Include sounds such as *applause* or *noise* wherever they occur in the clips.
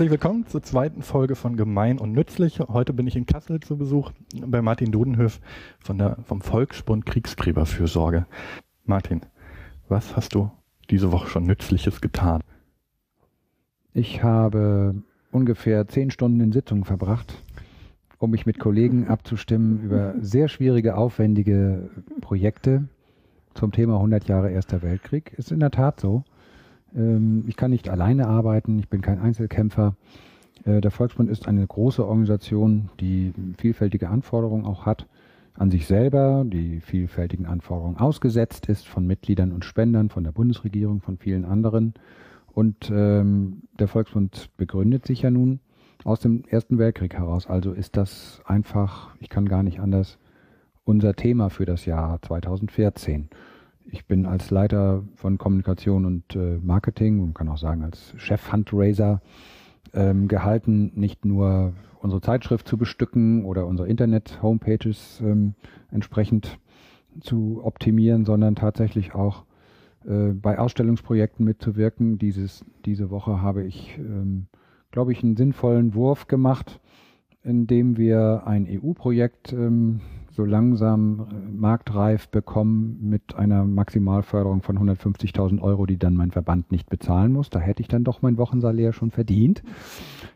Herzlich willkommen zur zweiten Folge von Gemein und Nützlich. Heute bin ich in Kassel zu Besuch bei Martin Dudenhöf von der, vom Volksbund Kriegsgräberfürsorge. Martin, was hast du diese Woche schon Nützliches getan? Ich habe ungefähr zehn Stunden in Sitzungen verbracht, um mich mit Kollegen abzustimmen über sehr schwierige, aufwendige Projekte zum Thema 100 Jahre Erster Weltkrieg. Ist in der Tat so. Ähm, ich kann nicht alleine arbeiten, ich bin kein Einzelkämpfer. Äh, der Volksbund ist eine große Organisation, die vielfältige Anforderungen auch hat an sich selber, die vielfältigen Anforderungen ausgesetzt ist von Mitgliedern und Spendern, von der Bundesregierung, von vielen anderen. Und ähm, der Volksbund begründet sich ja nun aus dem Ersten Weltkrieg heraus. Also ist das einfach, ich kann gar nicht anders, unser Thema für das Jahr 2014 ich bin als Leiter von Kommunikation und äh, Marketing und kann auch sagen als Chef-Fundraiser ähm, gehalten, nicht nur unsere Zeitschrift zu bestücken oder unsere Internet-Homepages ähm, entsprechend zu optimieren, sondern tatsächlich auch äh, bei Ausstellungsprojekten mitzuwirken. Dieses, diese Woche habe ich, ähm, glaube ich, einen sinnvollen Wurf gemacht, indem wir ein EU-Projekt ähm, so langsam äh, marktreif bekommen mit einer Maximalförderung von 150.000 Euro, die dann mein Verband nicht bezahlen muss. Da hätte ich dann doch mein Wochensalär schon verdient.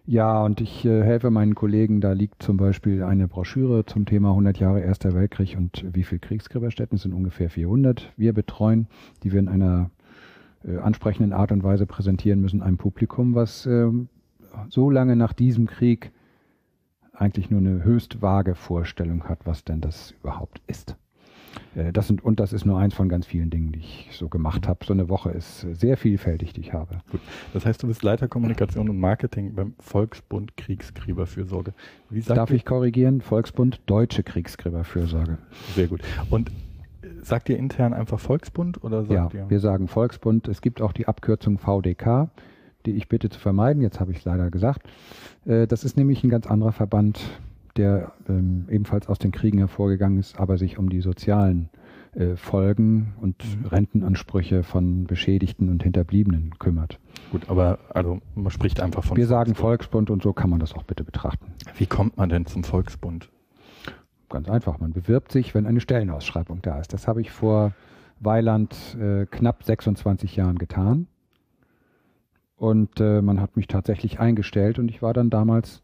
Ja, und ich äh, helfe meinen Kollegen. Da liegt zum Beispiel eine Broschüre zum Thema 100 Jahre Erster Weltkrieg und wie viel Kriegsgräberstätten. Es sind ungefähr 400. Wir betreuen, die wir in einer äh, ansprechenden Art und Weise präsentieren müssen, einem Publikum, was äh, so lange nach diesem Krieg eigentlich nur eine höchst vage Vorstellung hat, was denn das überhaupt ist. Äh, das sind, und das ist nur eins von ganz vielen Dingen, die ich so gemacht habe. So eine Woche ist sehr vielfältig, die ich habe. Gut. Das heißt, du bist Leiter Kommunikation und Marketing beim Volksbund Kriegsgräberfürsorge. Wie Darf ich korrigieren? Volksbund Deutsche Kriegsgräberfürsorge. Sehr gut. Und äh, sagt ihr intern einfach Volksbund oder sagt ja, ihr? wir sagen Volksbund. Es gibt auch die Abkürzung VDK die ich bitte zu vermeiden. Jetzt habe ich es leider gesagt. Äh, das ist nämlich ein ganz anderer Verband, der ähm, ebenfalls aus den Kriegen hervorgegangen ist, aber sich um die sozialen äh, Folgen und mhm. Rentenansprüche von Beschädigten und Hinterbliebenen kümmert. Gut, aber also man spricht einfach von. Wir Volksbund. sagen Volksbund und so kann man das auch bitte betrachten. Wie kommt man denn zum Volksbund? Ganz einfach, man bewirbt sich, wenn eine Stellenausschreibung da ist. Das habe ich vor Weiland äh, knapp 26 Jahren getan. Und äh, man hat mich tatsächlich eingestellt und ich war dann damals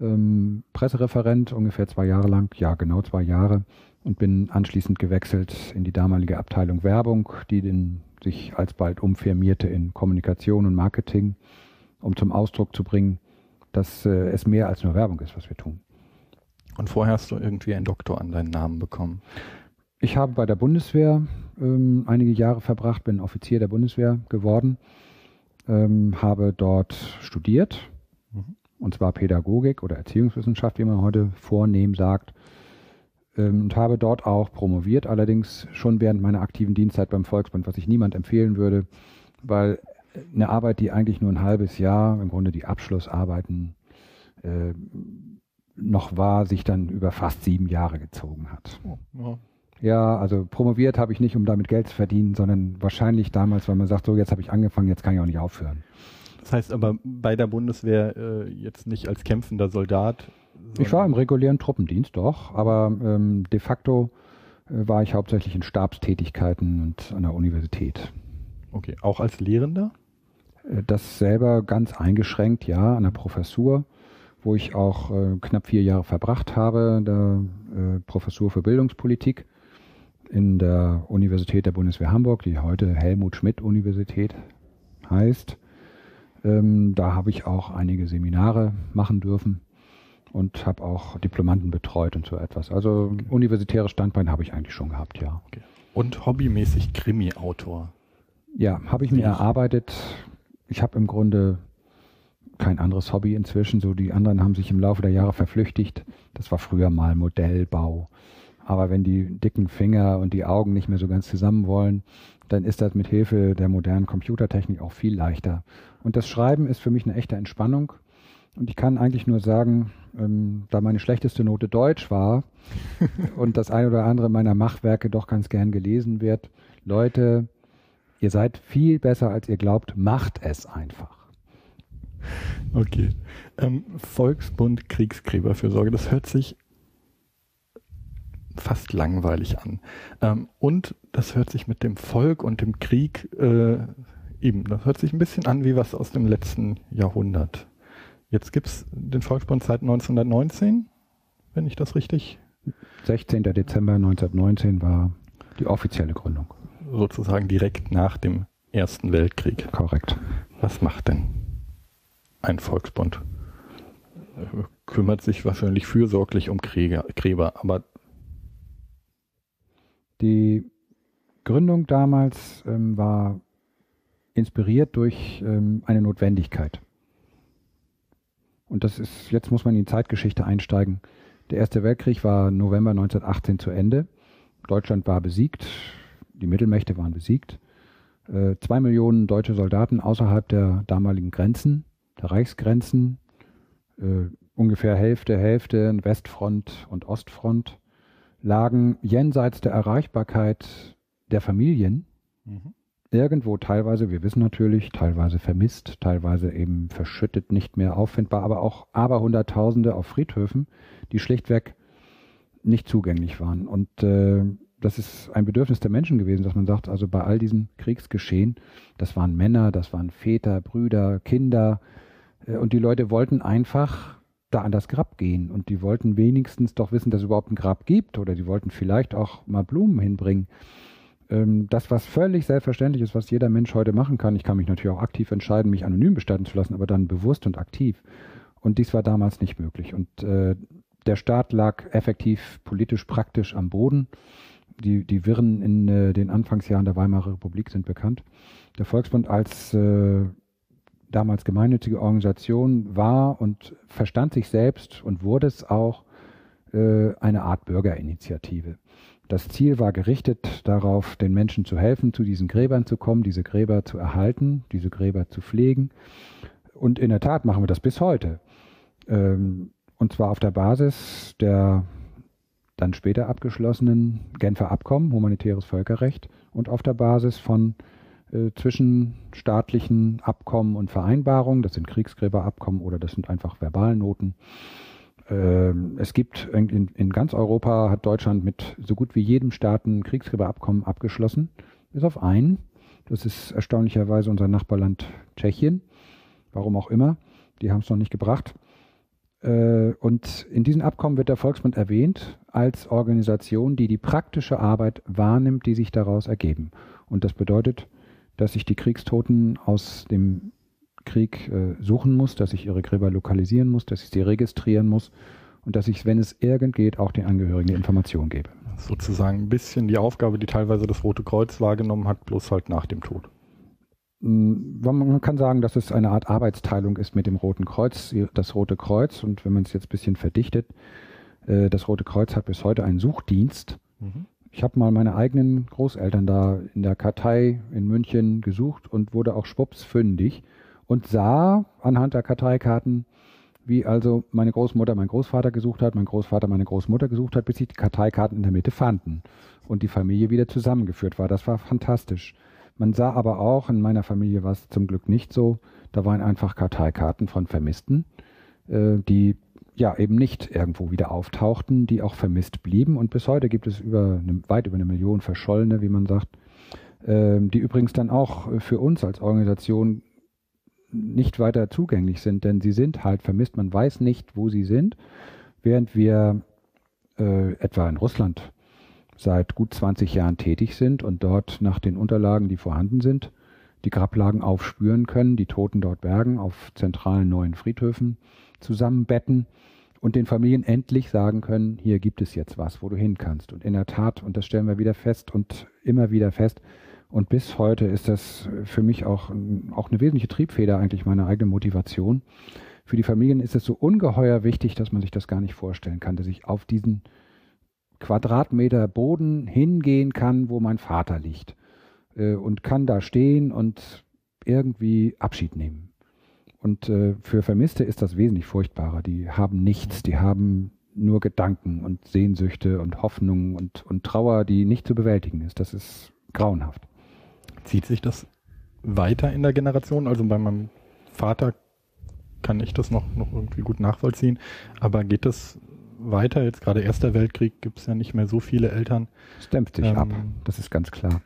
ähm, Pressereferent, ungefähr zwei Jahre lang, ja genau zwei Jahre, und bin anschließend gewechselt in die damalige Abteilung Werbung, die den, sich alsbald umfirmierte in Kommunikation und Marketing, um zum Ausdruck zu bringen, dass äh, es mehr als nur Werbung ist, was wir tun. Und vorher hast du irgendwie einen Doktor an deinen Namen bekommen. Ich habe bei der Bundeswehr ähm, einige Jahre verbracht, bin Offizier der Bundeswehr geworden ähm, habe dort studiert, mhm. und zwar Pädagogik oder Erziehungswissenschaft, wie man heute vornehm sagt, ähm, und habe dort auch promoviert, allerdings schon während meiner aktiven Dienstzeit beim Volksbund, was ich niemand empfehlen würde, weil eine Arbeit, die eigentlich nur ein halbes Jahr, im Grunde die Abschlussarbeiten äh, noch war, sich dann über fast sieben Jahre gezogen hat. Oh, ja. Ja, also promoviert habe ich nicht, um damit Geld zu verdienen, sondern wahrscheinlich damals, weil man sagt, so jetzt habe ich angefangen, jetzt kann ich auch nicht aufhören. Das heißt aber bei der Bundeswehr äh, jetzt nicht als kämpfender Soldat. Ich war im regulären Truppendienst, doch, aber ähm, de facto äh, war ich hauptsächlich in Stabstätigkeiten und an der Universität. Okay, auch als Lehrender? Äh, das selber ganz eingeschränkt, ja, an der Professur, wo ich auch äh, knapp vier Jahre verbracht habe, der äh, Professur für Bildungspolitik in der Universität der Bundeswehr Hamburg, die heute Helmut Schmidt Universität heißt. Ähm, da habe ich auch einige Seminare machen dürfen und habe auch Diplomanten betreut und so etwas. Also okay. universitäres Standbein habe ich eigentlich schon gehabt, ja. Okay. Und hobbymäßig Krimi-Autor? Ja, habe ich mir erarbeitet. Ich habe im Grunde kein anderes Hobby inzwischen. So die anderen haben sich im Laufe der Jahre verflüchtigt. Das war früher mal Modellbau aber wenn die dicken Finger und die Augen nicht mehr so ganz zusammen wollen, dann ist das mit Hilfe der modernen Computertechnik auch viel leichter. Und das Schreiben ist für mich eine echte Entspannung. Und ich kann eigentlich nur sagen, ähm, da meine schlechteste Note Deutsch war *laughs* und das ein oder andere meiner Machwerke doch ganz gern gelesen wird, Leute, ihr seid viel besser, als ihr glaubt, macht es einfach. Okay. Ähm, Volksbund Kriegsgräberfürsorge, das hört sich fast langweilig an. Ähm, und das hört sich mit dem Volk und dem Krieg äh, eben, das hört sich ein bisschen an wie was aus dem letzten Jahrhundert. Jetzt gibt es den Volksbund seit 1919, wenn ich das richtig. 16. Dezember 1919 war die offizielle Gründung. Sozusagen direkt nach dem Ersten Weltkrieg. Korrekt. Was macht denn ein Volksbund? Kümmert sich wahrscheinlich fürsorglich um Krieger, Gräber, aber die Gründung damals ähm, war inspiriert durch ähm, eine Notwendigkeit. Und das ist, jetzt muss man in die Zeitgeschichte einsteigen. Der Erste Weltkrieg war November 1918 zu Ende. Deutschland war besiegt, die Mittelmächte waren besiegt. Äh, zwei Millionen deutsche Soldaten außerhalb der damaligen Grenzen, der Reichsgrenzen, äh, ungefähr Hälfte, Hälfte, Westfront und Ostfront, lagen jenseits der Erreichbarkeit der Familien. Mhm irgendwo teilweise, wir wissen natürlich, teilweise vermisst, teilweise eben verschüttet, nicht mehr auffindbar, aber auch aber Hunderttausende auf Friedhöfen, die schlichtweg nicht zugänglich waren. Und äh, das ist ein Bedürfnis der Menschen gewesen, dass man sagt, also bei all diesen Kriegsgeschehen, das waren Männer, das waren Väter, Brüder, Kinder, äh, und die Leute wollten einfach da an das Grab gehen und die wollten wenigstens doch wissen, dass es überhaupt ein Grab gibt oder die wollten vielleicht auch mal Blumen hinbringen ähm, das, was völlig selbstverständlich ist, was jeder Mensch heute machen kann. Ich kann mich natürlich auch aktiv entscheiden, mich anonym bestatten zu lassen, aber dann bewusst und aktiv. Und dies war damals nicht möglich. Und äh, der Staat lag effektiv politisch praktisch am Boden. Die, die Wirren in äh, den Anfangsjahren der Weimarer Republik sind bekannt. Der Volksbund als äh, damals gemeinnützige Organisation war und verstand sich selbst und wurde es auch äh, eine Art Bürgerinitiative. Das Ziel war gerichtet darauf, den Menschen zu helfen, zu diesen Gräbern zu kommen, diese Gräber zu erhalten, diese Gräber zu pflegen. Und in der Tat machen wir das bis heute. Ähm, und zwar auf der Basis der dann später abgeschlossenen Genfer Abkommen, humanitäres Völkerrecht, und auf der Basis von äh, zwischenstaatlichen Abkommen und Vereinbarungen, das sind Kriegsgräberabkommen oder das sind einfach Verbalnoten, ähm, es gibt in, ganz Europa hat Deutschland mit so gut wie jedem Staat ein Kriegsgräberabkommen abgeschlossen, bis auf einen. Das ist erstaunlicherweise unser Nachbarland Tschechien. Warum auch immer. Die haben es noch nicht gebracht. Äh, und in diesem Abkommen wird der Volksbund erwähnt als Organisation, die die praktische Arbeit wahrnimmt, die sich daraus ergeben. Und das bedeutet, dass sich die Kriegstoten aus dem Krieg äh, suchen muss, dass ich ihre Gräber lokalisieren muss, dass ich sie registrieren muss und dass ich, wenn es irgend geht, auch den Angehörigen die Information gebe. Sozusagen ein bisschen die Aufgabe, die teilweise das Rote Kreuz wahrgenommen hat, bloß halt nach dem Tod. Mm, man kann sagen, dass es eine Art Arbeitsteilung ist mit dem Roten Kreuz. Das Rote Kreuz, und wenn man es jetzt ein bisschen verdichtet, äh, das Rote Kreuz hat bis heute einen Suchdienst. Mhm. Ich habe mal meine eigenen Großeltern da in der Kartei in München gesucht und wurde auch schwupps fündig und sah anhand der Karteikarten, wie also meine Großmutter mein Großvater gesucht hat, mein Großvater meine Großmutter gesucht hat, bis sich die Karteikarten in der Mitte fanden und die Familie wieder zusammengeführt war. Das war fantastisch. Man sah aber auch, in meiner Familie war es zum Glück nicht so, da waren einfach Karteikarten von Vermissten, äh, die ja eben nicht irgendwo wieder auftauchten, die auch vermisst blieben. Und bis heute gibt es über eine, weit über eine Million Verschollene, wie man sagt, äh, die übrigens dann auch für uns als Organisation nicht weiter zugänglich sind, denn sie sind halt vermisst. Man weiß nicht, wo sie sind, während wir äh, etwa in Russland seit gut 20 Jahren tätig sind und dort nach den Unterlagen, die vorhanden sind, die Grablagen aufspüren können, die Toten dort bergen, auf zentralen neuen Friedhöfen zusammenbetten und den Familien endlich sagen können, hier gibt es jetzt was, wo du hin kannst. Und in der Tat, und das stellen wir wieder fest und immer wieder fest, und bis heute ist das für mich auch, auch eine wesentliche Triebfeder eigentlich meiner eigenen Motivation. Für die Familien ist es so ungeheuer wichtig, dass man sich das gar nicht vorstellen kann, dass ich auf diesen Quadratmeter Boden hingehen kann, wo mein Vater liegt äh, und kann da stehen und irgendwie Abschied nehmen. Und äh, für Vermisste ist das wesentlich furchtbarer. Die haben nichts, die haben nur Gedanken und Sehnsüchte und Hoffnungen und, und Trauer, die nicht zu bewältigen ist. Das ist grauenhaft. Zieht sich das weiter in der Generation? Also bei meinem Vater kann ich das noch, noch irgendwie gut nachvollziehen. Aber geht das weiter? Jetzt gerade Erster Weltkrieg gibt es ja nicht mehr so viele Eltern. Es dämpft sich ähm, ab, das ist ganz klar.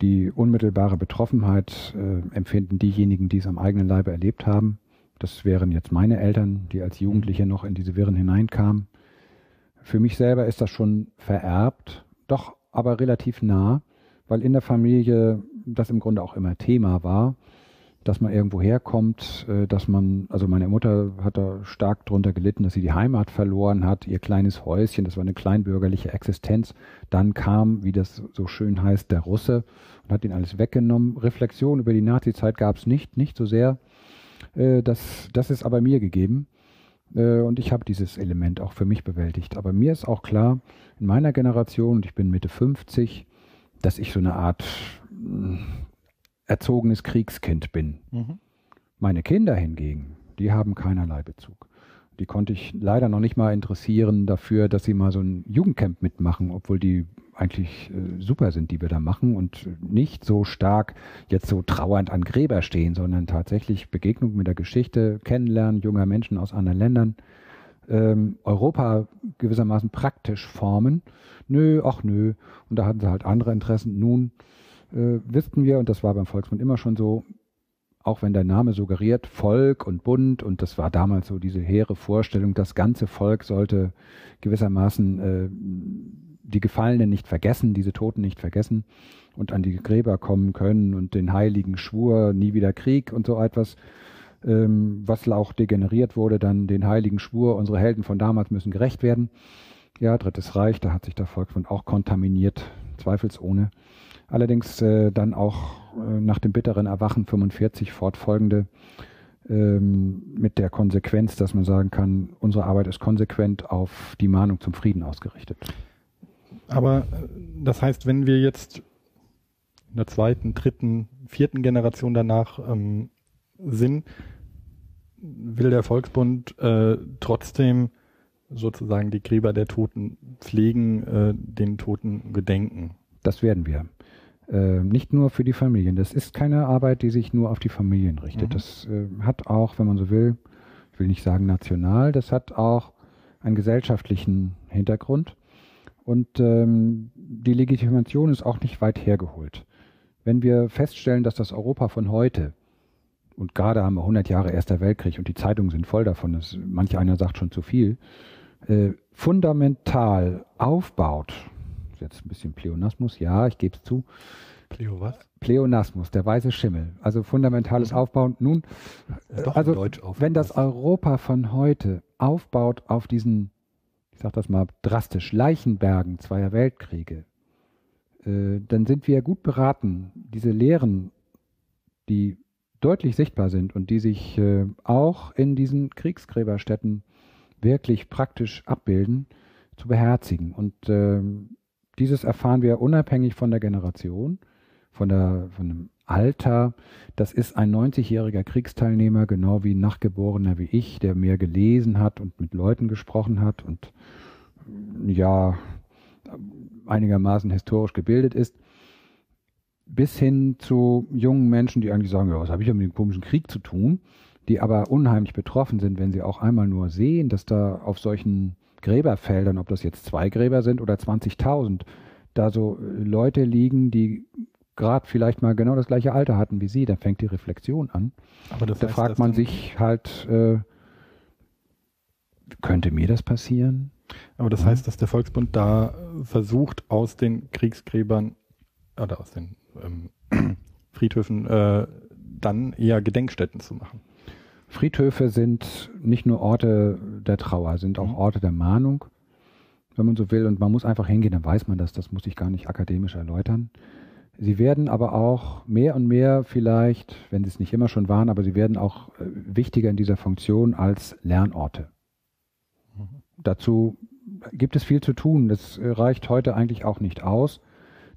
Die unmittelbare Betroffenheit äh, empfinden diejenigen, die es am eigenen Leibe erlebt haben. Das wären jetzt meine Eltern, die als Jugendliche noch in diese Wirren hineinkamen. Für mich selber ist das schon vererbt, doch aber relativ nah, weil in der Familie das im Grunde auch immer Thema war, dass man irgendwo herkommt, äh, dass man, also meine Mutter hat da stark drunter gelitten, dass sie die Heimat verloren hat, ihr kleines Häuschen, das war eine kleinbürgerliche Existenz. Dann kam, wie das so schön heißt, der Russe und hat ihn alles weggenommen. Reflexion über die Nazizeit gab es nicht, nicht so sehr. Äh, das, das ist aber mir gegeben. Äh, und ich habe dieses Element auch für mich bewältigt. Aber mir ist auch klar, in meiner Generation, und ich bin Mitte 50, dass ich so eine Art äh, erzogenes Kriegskind bin. Mhm. Meine Kinder hingegen, die haben keinerlei Bezug. Die konnte ich leider noch nicht mal interessieren dafür, dass sie mal so ein Jugendcamp mitmachen, obwohl die eigentlich äh, super sind, die wir da machen und nicht so stark jetzt so trauernd an Gräber stehen, sondern tatsächlich Begegnung mit der Geschichte, Kennenlernen junger Menschen aus anderen Ländern, ähm, Europa gewissermaßen praktisch formen. Nö, ach nö. Und da hatten sie halt andere Interessen. Nun äh, wussten wir, und das war beim Volksmund immer schon so, auch wenn der Name suggeriert, Volk und Bund, und das war damals so diese hehre Vorstellung, das ganze Volk sollte gewissermaßen äh, die Gefallenen nicht vergessen, diese Toten nicht vergessen und an die Gräber kommen können und den heiligen Schwur, nie wieder Krieg und so etwas, ähm, was auch degeneriert wurde, dann den heiligen Schwur, unsere Helden von damals müssen gerecht werden. Ja, Drittes Reich, da hat sich der Volksmund auch kontaminiert, zweifelsohne. Allerdings äh, dann auch äh, nach dem bitteren Erwachen 45 fortfolgende ähm, mit der Konsequenz, dass man sagen kann, unsere Arbeit ist konsequent auf die Mahnung zum Frieden ausgerichtet. Aber äh, das heißt, wenn wir jetzt in der zweiten, dritten, vierten Generation danach ähm, sind, will der Volksbund äh, trotzdem sozusagen die Gräber der Toten pflegen, äh, den Toten gedenken. Das werden wir. Äh, nicht nur für die Familien. Das ist keine Arbeit, die sich nur auf die Familien richtet. Mhm. Das äh, hat auch, wenn man so will, ich will nicht sagen national, das hat auch einen gesellschaftlichen Hintergrund. Und ähm, die Legitimation ist auch nicht weit hergeholt. Wenn wir feststellen, dass das Europa von heute, und gerade haben wir 100 Jahre Erster Weltkrieg und die Zeitungen sind voll davon, dass manch einer sagt schon zu viel, äh, fundamental aufbaut, jetzt ein bisschen Pleonasmus, ja, ich gebe es zu. Pleo was? Pleonasmus, der weiße Schimmel. Also fundamentales Aufbauen. Nun, Doch also wenn das Europa von heute aufbaut auf diesen, ich sag das mal drastisch, Leichenbergen zweier Weltkriege, äh, dann sind wir gut beraten, diese Lehren, die deutlich sichtbar sind und die sich äh, auch in diesen Kriegsgräberstätten wirklich praktisch abbilden, zu beherzigen. Und äh, dieses erfahren wir unabhängig von der Generation, von, der, von dem Alter. Das ist ein 90-jähriger Kriegsteilnehmer, genau wie ein Nachgeborener wie ich, der mehr gelesen hat und mit Leuten gesprochen hat und ja einigermaßen historisch gebildet ist, bis hin zu jungen Menschen, die eigentlich sagen, ja, was habe ich mit dem komischen Krieg zu tun, die aber unheimlich betroffen sind, wenn sie auch einmal nur sehen, dass da auf solchen Gräberfeldern, ob das jetzt zwei Gräber sind oder 20.000, da so äh, Leute liegen, die gerade vielleicht mal genau das gleiche Alter hatten wie sie, dann fängt die Reflexion an. Aber da heißt, fragt man sich halt, äh, könnte mir das passieren? Aber das ja. heißt, dass der Volksbund da versucht, aus den Kriegsgräbern oder aus den ähm, *clears throat* Friedhöfen äh, dann eher Gedenkstätten zu machen. Friedhöfe sind nicht nur Orte der Trauer, sind auch mhm. Orte der Mahnung, wenn man so will. Und man muss einfach hingehen, dann weiß man das. Das muss ich gar nicht akademisch erläutern. Sie werden aber auch mehr und mehr vielleicht, wenn sie es nicht immer schon waren, aber sie werden auch äh, wichtiger in dieser Funktion als Lernorte. Mhm. Dazu gibt es viel zu tun. Das äh, reicht heute eigentlich auch nicht aus,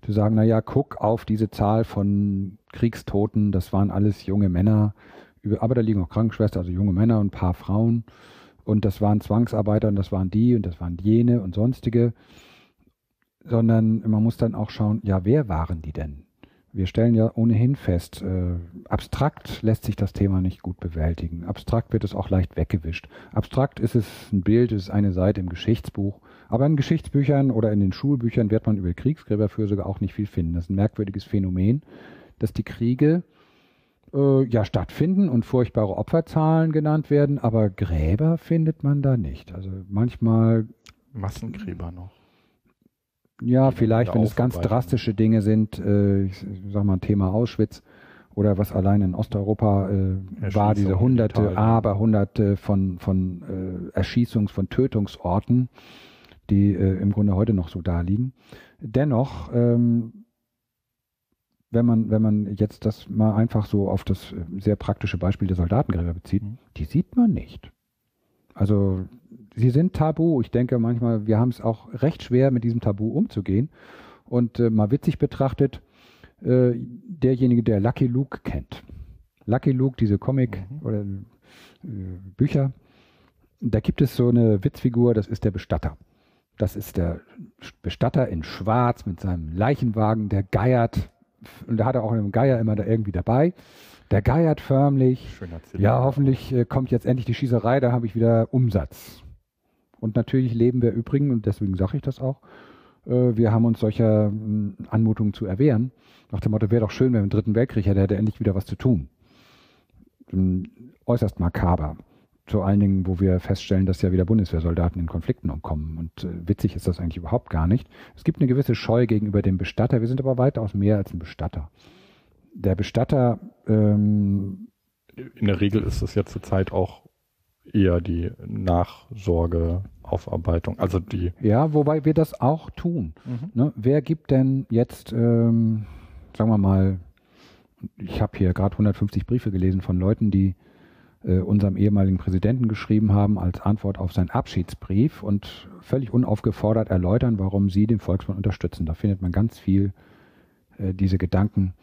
zu sagen, na ja, guck auf diese Zahl von Kriegstoten, das waren alles junge Männer, aber da liegen auch Krankenschwestern, also junge Männer und ein paar Frauen. Und das waren Zwangsarbeiter und das waren die und das waren jene und sonstige. Sondern man muss dann auch schauen, ja, wer waren die denn? Wir stellen ja ohnehin fest, äh, abstrakt lässt sich das Thema nicht gut bewältigen. Abstrakt wird es auch leicht weggewischt. Abstrakt ist es ein Bild, ist eine Seite im Geschichtsbuch. Aber in Geschichtsbüchern oder in den Schulbüchern wird man über Kriegsgräberfürsorge auch nicht viel finden. Das ist ein merkwürdiges Phänomen, dass die Kriege äh, ja stattfinden und furchtbare Opferzahlen genannt werden, aber Gräber findet man da nicht. Also manchmal Massengräber noch. Ja, vielleicht, wenn es ganz drastische Dinge sind, äh, ich sag mal Thema Auschwitz oder was allein in Osteuropa äh, war, diese hunderte, aber hunderte von, von äh, Erschießungs-, von Tötungsorten, die äh, im Grunde heute noch so da liegen. Dennoch, ähm, wenn man, wenn man jetzt das mal einfach so auf das äh, sehr praktische Beispiel der Soldatengräber bezieht, mhm. die sieht man nicht. Also sie sind tabu. Ich denke manchmal, wir haben es auch recht schwer, mit diesem Tabu umzugehen. Und äh, mal witzig betrachtet, äh, derjenige, der Lucky Luke kennt. Lucky Luke, diese Comic mhm. oder äh, Bücher, da gibt es so eine Witzfigur, das ist der Bestatter. Das ist der Bestatter in Schwarz mit seinem Leichenwagen, der geiert. Und da hat er auch einen Geier immer da irgendwie dabei. Der geiert förmlich. Ja, hoffentlich äh, kommt jetzt endlich die Schießerei, da habe ich wieder Umsatz. Und natürlich leben wir übrigens, und deswegen sage ich das auch, äh, wir haben uns solcher äh, Anmutungen zu erwehren. Nach dem Motto, wäre doch schön, wenn wir im Dritten Weltkrieg hätte, hätte endlich wieder was zu tun. Äußerst makaber. Zu allen Dingen, wo wir feststellen, dass ja wieder Bundeswehrsoldaten in Konflikten umkommen. Und äh, witzig ist das eigentlich überhaupt gar nicht. Es gibt eine gewisse Scheu gegenüber dem Bestatter. Wir sind aber weitaus mehr als ein Bestatter. Der Bestatter. Ähm, in der Regel ist das ja zurzeit auch eher die Nachsorgeaufarbeitung, also die. Ja, wobei wir das auch tun. Mhm. Ne? Wer gibt denn jetzt, ähm, sagen wir mal, ich habe hier gerade 150 Briefe gelesen von Leuten, die äh, unserem ehemaligen Präsidenten geschrieben haben als Antwort auf seinen Abschiedsbrief und völlig unaufgefordert erläutern, warum sie den Volksmund unterstützen. Da findet man ganz viel äh, diese Gedanken,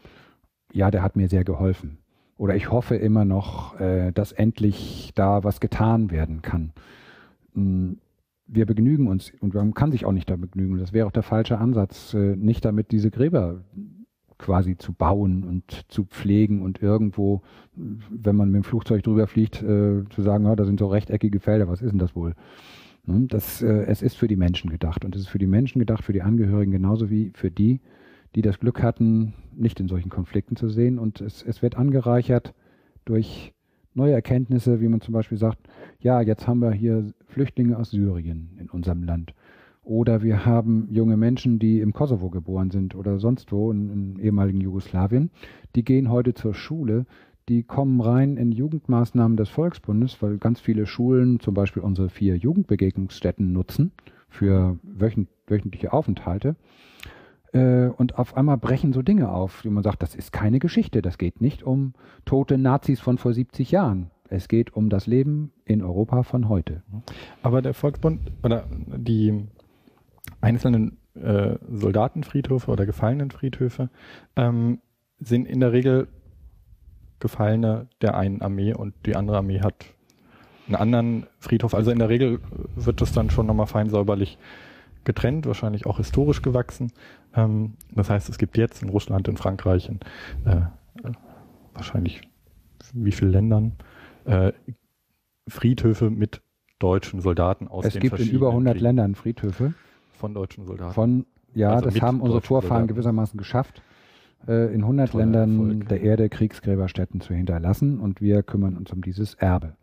ja, der hat mir sehr geholfen oder ich hoffe immer noch, äh, dass endlich da was getan werden kann. Hm, wir begnügen uns und man kann sich auch nicht damit begnügen. Das wäre auch der falsche Ansatz, äh, nicht damit diese Gräber quasi zu bauen und zu pflegen und irgendwo, wenn man mit dem Flugzeug drüber fliegt, äh, zu sagen, ja, da sind so rechteckige Felder, was ist denn das wohl? Ne? Das, äh, es ist für die Menschen gedacht und es ist für die Menschen gedacht, für die Angehörigen genauso wie für die, die das Glück hatten, nicht in solchen Konflikten zu sehen. Und es, es wird angereichert durch neue Erkenntnisse, wie man zum Beispiel sagt, ja, jetzt haben wir hier Flüchtlinge aus Syrien in unserem Land. Oder wir haben junge Menschen, die im Kosovo geboren sind oder sonst wo in, in ehemaligen Jugoslawien. Die gehen heute zur Schule. Die kommen rein in Jugendmaßnahmen des Volksbundes, weil ganz viele Schulen zum Beispiel unsere vier Jugendbegegnungsstätten nutzen für wöchentliche Aufenthalte. Äh, und auf einmal brechen so Dinge auf, wie man sagt, das ist keine Geschichte, das geht nicht um tote Nazis von vor 70 Jahren. Es geht um das Leben in Europa von heute. Aber der Volksbund oder die einzelnen äh, Soldatenfriedhöfe oder Gefallenenfriedhöfe ähm, sind in der Regel Gefallene der einen Armee und die andere Armee hat einen anderen Friedhof. Also in der Regel wird das dann schon nochmal fein säuberlich getrennt, wahrscheinlich auch historisch gewachsen. Ähm, das heißt, es gibt jetzt in Russland, in Frankreich, in äh, wahrscheinlich wie viele Ländern äh, Friedhöfe mit deutschen Soldaten aus es den gibt in über 100 Kriegen. Ländern Friedhöfe von deutschen Soldaten. Von ja, also das haben unsere Vorfahren Soldaten. gewissermaßen geschafft, äh, in 100 Toller Ländern Erfolg. der Erde Kriegsgräberstätten zu hinterlassen und wir kümmern uns um dieses Erbe.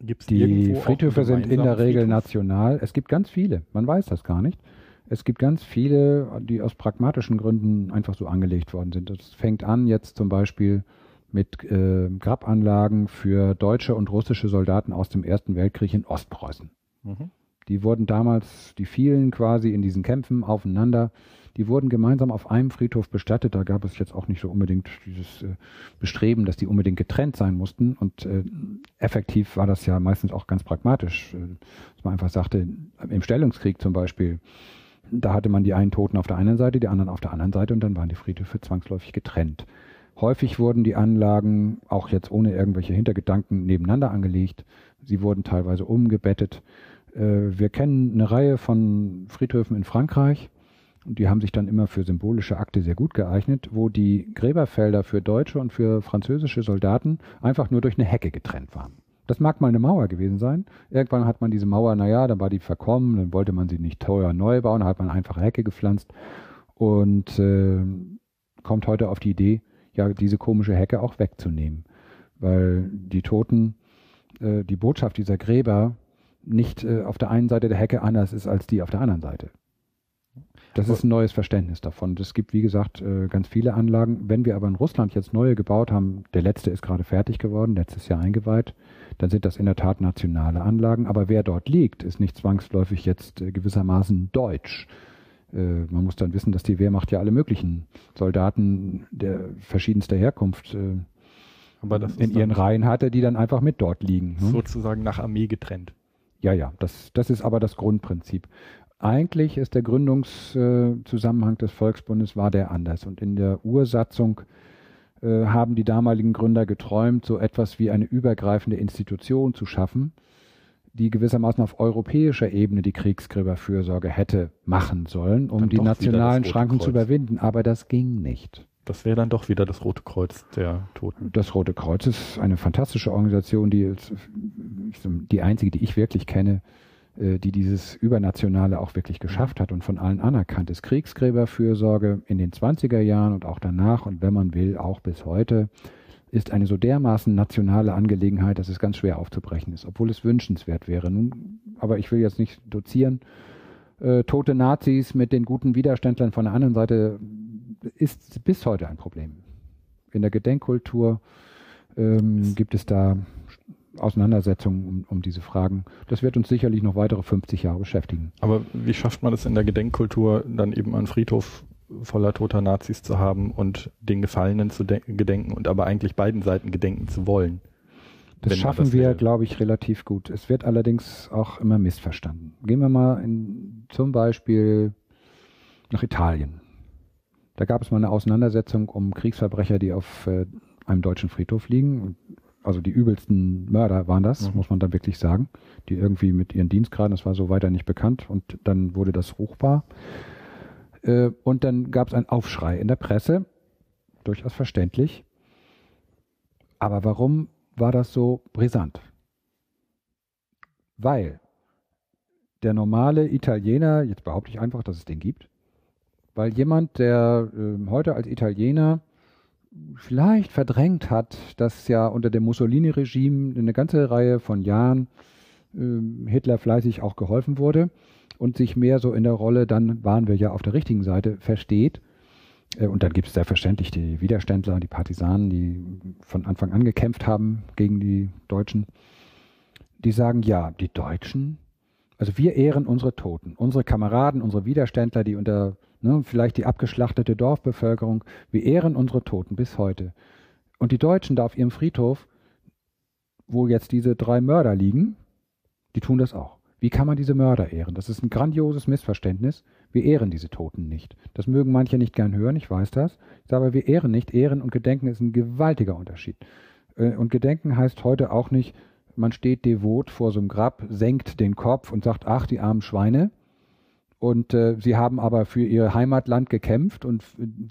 Gibt's die Friedhöfe sind in der Regel Friedhof? national. Es gibt ganz viele, man weiß das gar nicht. Es gibt ganz viele, die aus pragmatischen Gründen einfach so angelegt worden sind. Das fängt an jetzt zum Beispiel mit äh, Grabanlagen für deutsche und russische Soldaten aus dem Ersten Weltkrieg in Ostpreußen. Mhm. Die wurden damals, die fielen quasi in diesen Kämpfen aufeinander die wurden gemeinsam auf einem Friedhof bestattet. Da gab es jetzt auch nicht so unbedingt dieses äh, Bestreben, dass die unbedingt getrennt sein mussten. Und äh, effektiv war das ja meistens auch ganz pragmatisch. Äh, dass man einfach sagte, im Stellungskrieg zum Beispiel, da hatte man die einen Toten auf der einen Seite, die anderen auf der anderen Seite und dann waren die Friedhöfe zwangsläufig getrennt. Häufig wurden die Anlagen auch jetzt ohne irgendwelche Hintergedanken nebeneinander angelegt. Sie wurden teilweise umgebettet. Äh, wir kennen eine Reihe von Friedhöfen in Frankreich, und die haben sich dann immer für symbolische Akte sehr gut geeignet, wo die Gräberfelder für deutsche und für französische Soldaten einfach nur durch eine Hecke getrennt waren. Das mag mal eine Mauer gewesen sein. Irgendwann hat man diese Mauer, naja, dann war die verkommen, dann wollte man sie nicht teuer neu bauen, dann hat man einfach Hecke gepflanzt und äh, kommt heute auf die Idee, ja, diese komische Hecke auch wegzunehmen. Weil die Toten, äh, die Botschaft dieser Gräber nicht äh, auf der einen Seite der Hecke anders ist als die auf der anderen Seite. Das ist ein neues Verständnis davon. Es gibt, wie gesagt, äh, ganz viele Anlagen. Wenn wir aber in Russland jetzt neue gebaut haben, der letzte ist gerade fertig geworden, letztes Jahr eingeweiht, dann sind das in der Tat nationale Anlagen. Aber wer dort liegt, ist nicht zwangsläufig jetzt äh, gewissermaßen deutsch. Äh, man muss dann wissen, dass die Wehrmacht ja alle möglichen Soldaten der verschiedenster Herkunft in ihren Reihen hatte, die dann einfach mit dort liegen. Ne? Sozusagen nach Armee getrennt. Ja, ja, das, das ist aber das Grundprinzip. Eigentlich ist der Gründungszusammenhang des Volksbundes war der anders. Und in der Ursatzung äh, haben die damaligen Gründer geträumt, so etwas wie eine übergreifende Institution zu schaffen, die gewissermaßen auf europäischer Ebene die Kriegsgräberfürsorge hätte machen sollen, um die nationalen Schranken Kreuz. zu überwinden. Aber das ging nicht. Das wäre dann doch wieder das Rote Kreuz der Toten. Das Rote Kreuz ist eine fantastische Organisation, die die einzige, die ich wirklich kenne, äh, die dieses Übernationale auch wirklich geschafft hat und von allen anerkannt ist. Kriegsgräberfürsorge in den 20er Jahren und auch danach und wenn man will, auch bis heute, ist eine so dermaßen nationale Angelegenheit, dass es ganz schwer aufzubrechen ist, obwohl es wünschenswert wäre. Nun, aber ich will jetzt nicht dozieren. Äh, tote Nazis mit den guten Widerständlern von der anderen Seite ist bis heute ein Problem. In der Gedenkkultur ähm, gibt es da Auseinandersetzungen um, um diese Fragen. Das wird uns sicherlich noch weitere 50 Jahre beschäftigen. Aber wie schafft man es in der Gedenkkultur, dann eben einen Friedhof voller toter Nazis zu haben und den Gefallenen zu gedenken und aber eigentlich beiden Seiten gedenken zu wollen? Das schaffen das wir, glaube ich, relativ gut. Es wird allerdings auch immer missverstanden. Gehen wir mal in, zum Beispiel nach Italien. Da gab es mal eine Auseinandersetzung um Kriegsverbrecher, die auf äh, einem deutschen Friedhof liegen also die übelsten Mörder waren das, mhm. muss man da wirklich sagen, die irgendwie mit ihren Dienstgraden, das war so weiter nicht bekannt und dann wurde das ruchbar. Äh, und dann gab es einen Aufschrei in der Presse, durchaus verständlich. Aber warum war das so brisant? Weil der normale Italiener, jetzt behaupte ich einfach, dass es den gibt, weil jemand, der äh, heute als Italiener vielleicht verdrängt hat, dass ja unter dem Mussolini-Regime eine ganze Reihe von Jahren äh, Hitler fleißig auch geholfen wurde und sich mehr so in der Rolle, dann waren wir ja auf der richtigen Seite, versteht. Äh, und dann gibt es selbstverständlich die Widerständler, die Partisanen, die von Anfang an gekämpft haben gegen die Deutschen. Die sagen, ja, die Deutschen, also wir ehren unsere Toten, unsere Kameraden, unsere Widerständler, die unter ne, vielleicht die abgeschlachtete Dorfbevölkerung. Wir ehren unsere Toten bis heute. Und die Deutschen da auf ihrem Friedhof, wo jetzt diese drei Mörder liegen, die tun das auch. Wie kann man diese Mörder ehren? Das ist ein grandioses Missverständnis. Wir ehren diese Toten nicht. Das mögen manche nicht gern hören, ich weiß das. Aber, wir ehren nicht. Ehren und Gedenken ist ein gewaltiger Unterschied. Äh, und Gedenken heißt heute auch nicht, man steht devot vor so einem Grab, senkt den Kopf und sagt, ach, die armen Schweine, und äh, sie haben aber für ihr Heimatland gekämpft und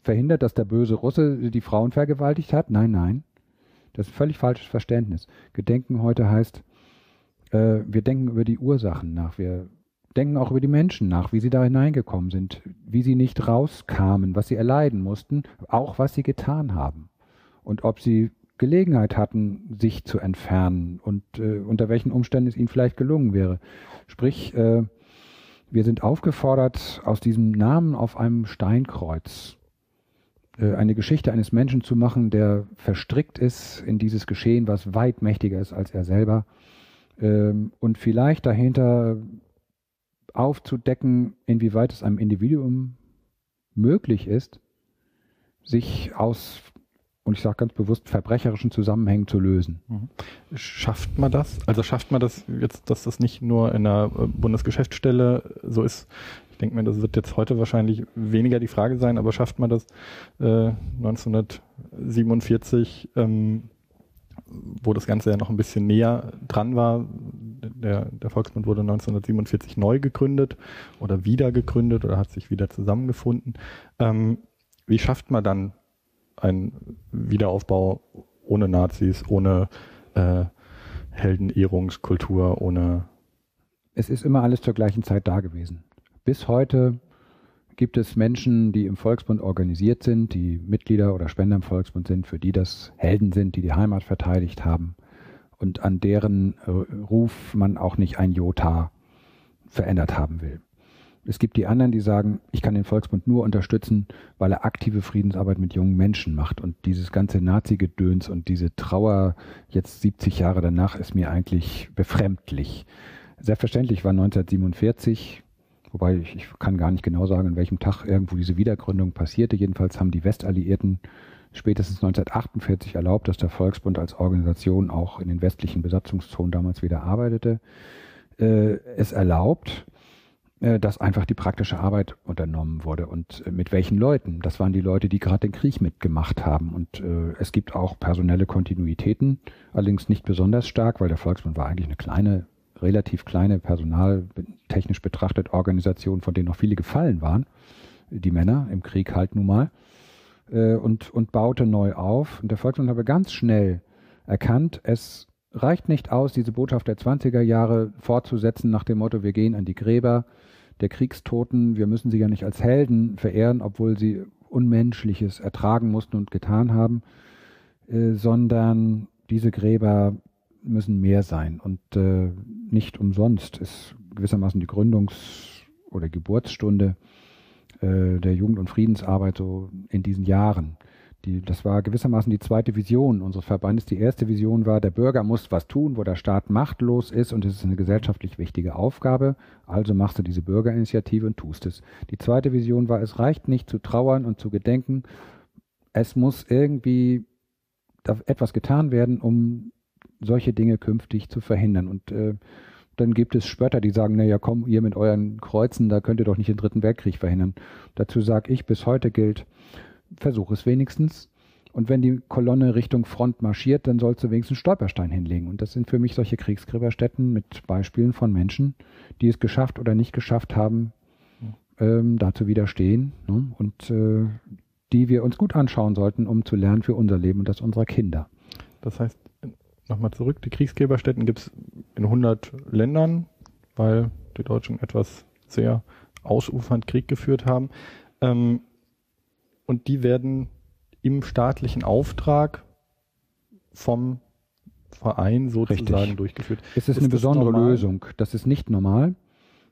verhindert, dass der böse Russe die Frauen vergewaltigt hat. Nein, nein. Das ist ein völlig falsches Verständnis. Gedenken heute heißt, äh, wir denken über die Ursachen nach. Wir denken auch über die Menschen nach, wie sie da hineingekommen sind, wie sie nicht rauskamen, was sie erleiden mussten, auch was sie getan haben. Und ob sie Gelegenheit hatten, sich zu entfernen und äh, unter welchen Umständen es ihnen vielleicht gelungen wäre. Sprich, äh, wir sind aufgefordert, aus diesem Namen auf einem Steinkreuz äh, eine Geschichte eines Menschen zu machen, der verstrickt ist in dieses Geschehen, was weit mächtiger ist als er selber. Ähm, und vielleicht dahinter aufzudecken, inwieweit es einem Individuum möglich ist, sich aus und ich sage ganz bewusst verbrecherischen Zusammenhängen zu lösen. Mhm. Schafft man das? Also schafft man das jetzt, dass das nicht nur in der äh, Bundesgeschäftsstelle so ist? Ich denke mir, das wird jetzt heute wahrscheinlich weniger die Frage sein, aber schafft man das äh, 1947, ähm, wo das Ganze ja noch ein bisschen näher dran war, der, der Volksbund wurde 1947 neu gegründet oder wieder gegründet oder hat sich wieder zusammengefunden. Ähm, wie schafft man dann einen Wiederaufbau ohne Nazis, ohne äh, Heldenehrungskultur, ohne es ist immer alles zur gleichen Zeit da gewesen. Bis heute gibt es Menschen, die im Volksbund organisiert sind, die Mitglieder oder Spender im Volksbund sind, für die das Helden sind, die die Heimat verteidigt haben und an deren Ruf man auch nicht ein Jota verändert haben will. Es gibt die anderen, die sagen, ich kann den Volksbund nur unterstützen, weil er aktive Friedensarbeit mit jungen Menschen macht. Und dieses ganze Nazi-Gedöns und diese Trauer jetzt 70 Jahre danach ist mir eigentlich befremdlich. Selbstverständlich war 1947, wobei ich, ich kann gar nicht genau sagen, an welchem Tag irgendwo diese Wiedergründung passierte. Jedenfalls haben die Westalliierten spätestens 1948 erlaubt, dass der Volksbund als Organisation auch in den westlichen Besatzungszonen damals wieder arbeitete. Äh, es erlaubt, dass einfach die praktische Arbeit unternommen wurde. Und äh, mit welchen Leuten? Das waren die Leute, die gerade den Krieg mitgemacht haben. Und äh, es gibt auch personelle Kontinuitäten, allerdings nicht besonders stark, weil der Volksbund war eigentlich eine kleine relativ kleine personaltechnisch betrachtet Organisation, von denen noch viele gefallen waren, die Männer im Krieg halt nun mal, äh, und, und baute neu auf. Und der Volksmund habe ganz schnell erkannt, es reicht nicht aus, diese Botschaft der 20er Jahre fortzusetzen nach dem Motto, wir gehen an die Gräber der Kriegstoten, wir müssen sie ja nicht als Helden verehren, obwohl sie Unmenschliches ertragen mussten und getan haben, äh, sondern diese Gräber müssen mehr sein. Und äh, nicht umsonst ist gewissermaßen die Gründungs- oder Geburtsstunde äh, der Jugend- und Friedensarbeit so in diesen Jahren. Die, das war gewissermaßen die zweite Vision unseres Verbandes. Die erste Vision war, der Bürger muss was tun, wo der Staat machtlos ist und es ist eine gesellschaftlich wichtige Aufgabe. Also machst du diese Bürgerinitiative und tust es. Die zweite Vision war, es reicht nicht zu trauern und zu gedenken. Es muss irgendwie etwas getan werden, um solche Dinge künftig zu verhindern. Und äh, dann gibt es Spötter, die sagen, naja, komm, ihr mit euren Kreuzen, da könnt ihr doch nicht den Dritten Weltkrieg verhindern. Dazu sage ich, bis heute gilt, versuch es wenigstens. Und wenn die Kolonne Richtung Front marschiert, dann sollst du wenigstens Stolperstein hinlegen. Und das sind für mich solche Kriegsgräberstätten mit Beispielen von Menschen, die es geschafft oder nicht geschafft haben, ähm, da zu widerstehen. Ne? Und äh, die wir uns gut anschauen sollten, um zu lernen für unser Leben und das unserer Kinder. Das heißt, nochmal zurück, die Kriegsgeberstätten gibt es in 100 Ländern, weil die Deutschen etwas sehr ausufernd Krieg geführt haben. Ähm, und die werden im staatlichen Auftrag vom Verein sozusagen Richtig. durchgeführt. Es ist, ist eine besondere normal? Lösung. Das ist nicht normal.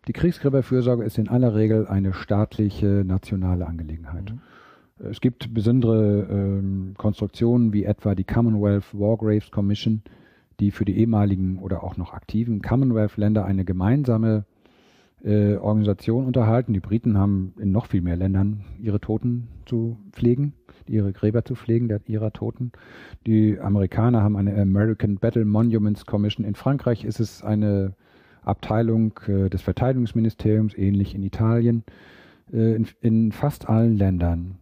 Die Kriegsgräberfürsorge ist in aller Regel eine staatliche, nationale Angelegenheit. Mhm. Es gibt besondere ähm, Konstruktionen wie etwa die Commonwealth War Graves Commission, die für die ehemaligen oder auch noch aktiven Commonwealth-Länder eine gemeinsame äh, Organisation unterhalten. Die Briten haben in noch viel mehr Ländern ihre Toten zu pflegen, ihre Gräber zu pflegen, der, ihrer Toten. Die Amerikaner haben eine American Battle Monuments Commission. In Frankreich ist es eine Abteilung äh, des Verteidigungsministeriums, ähnlich in Italien. Äh, in, in fast allen Ländern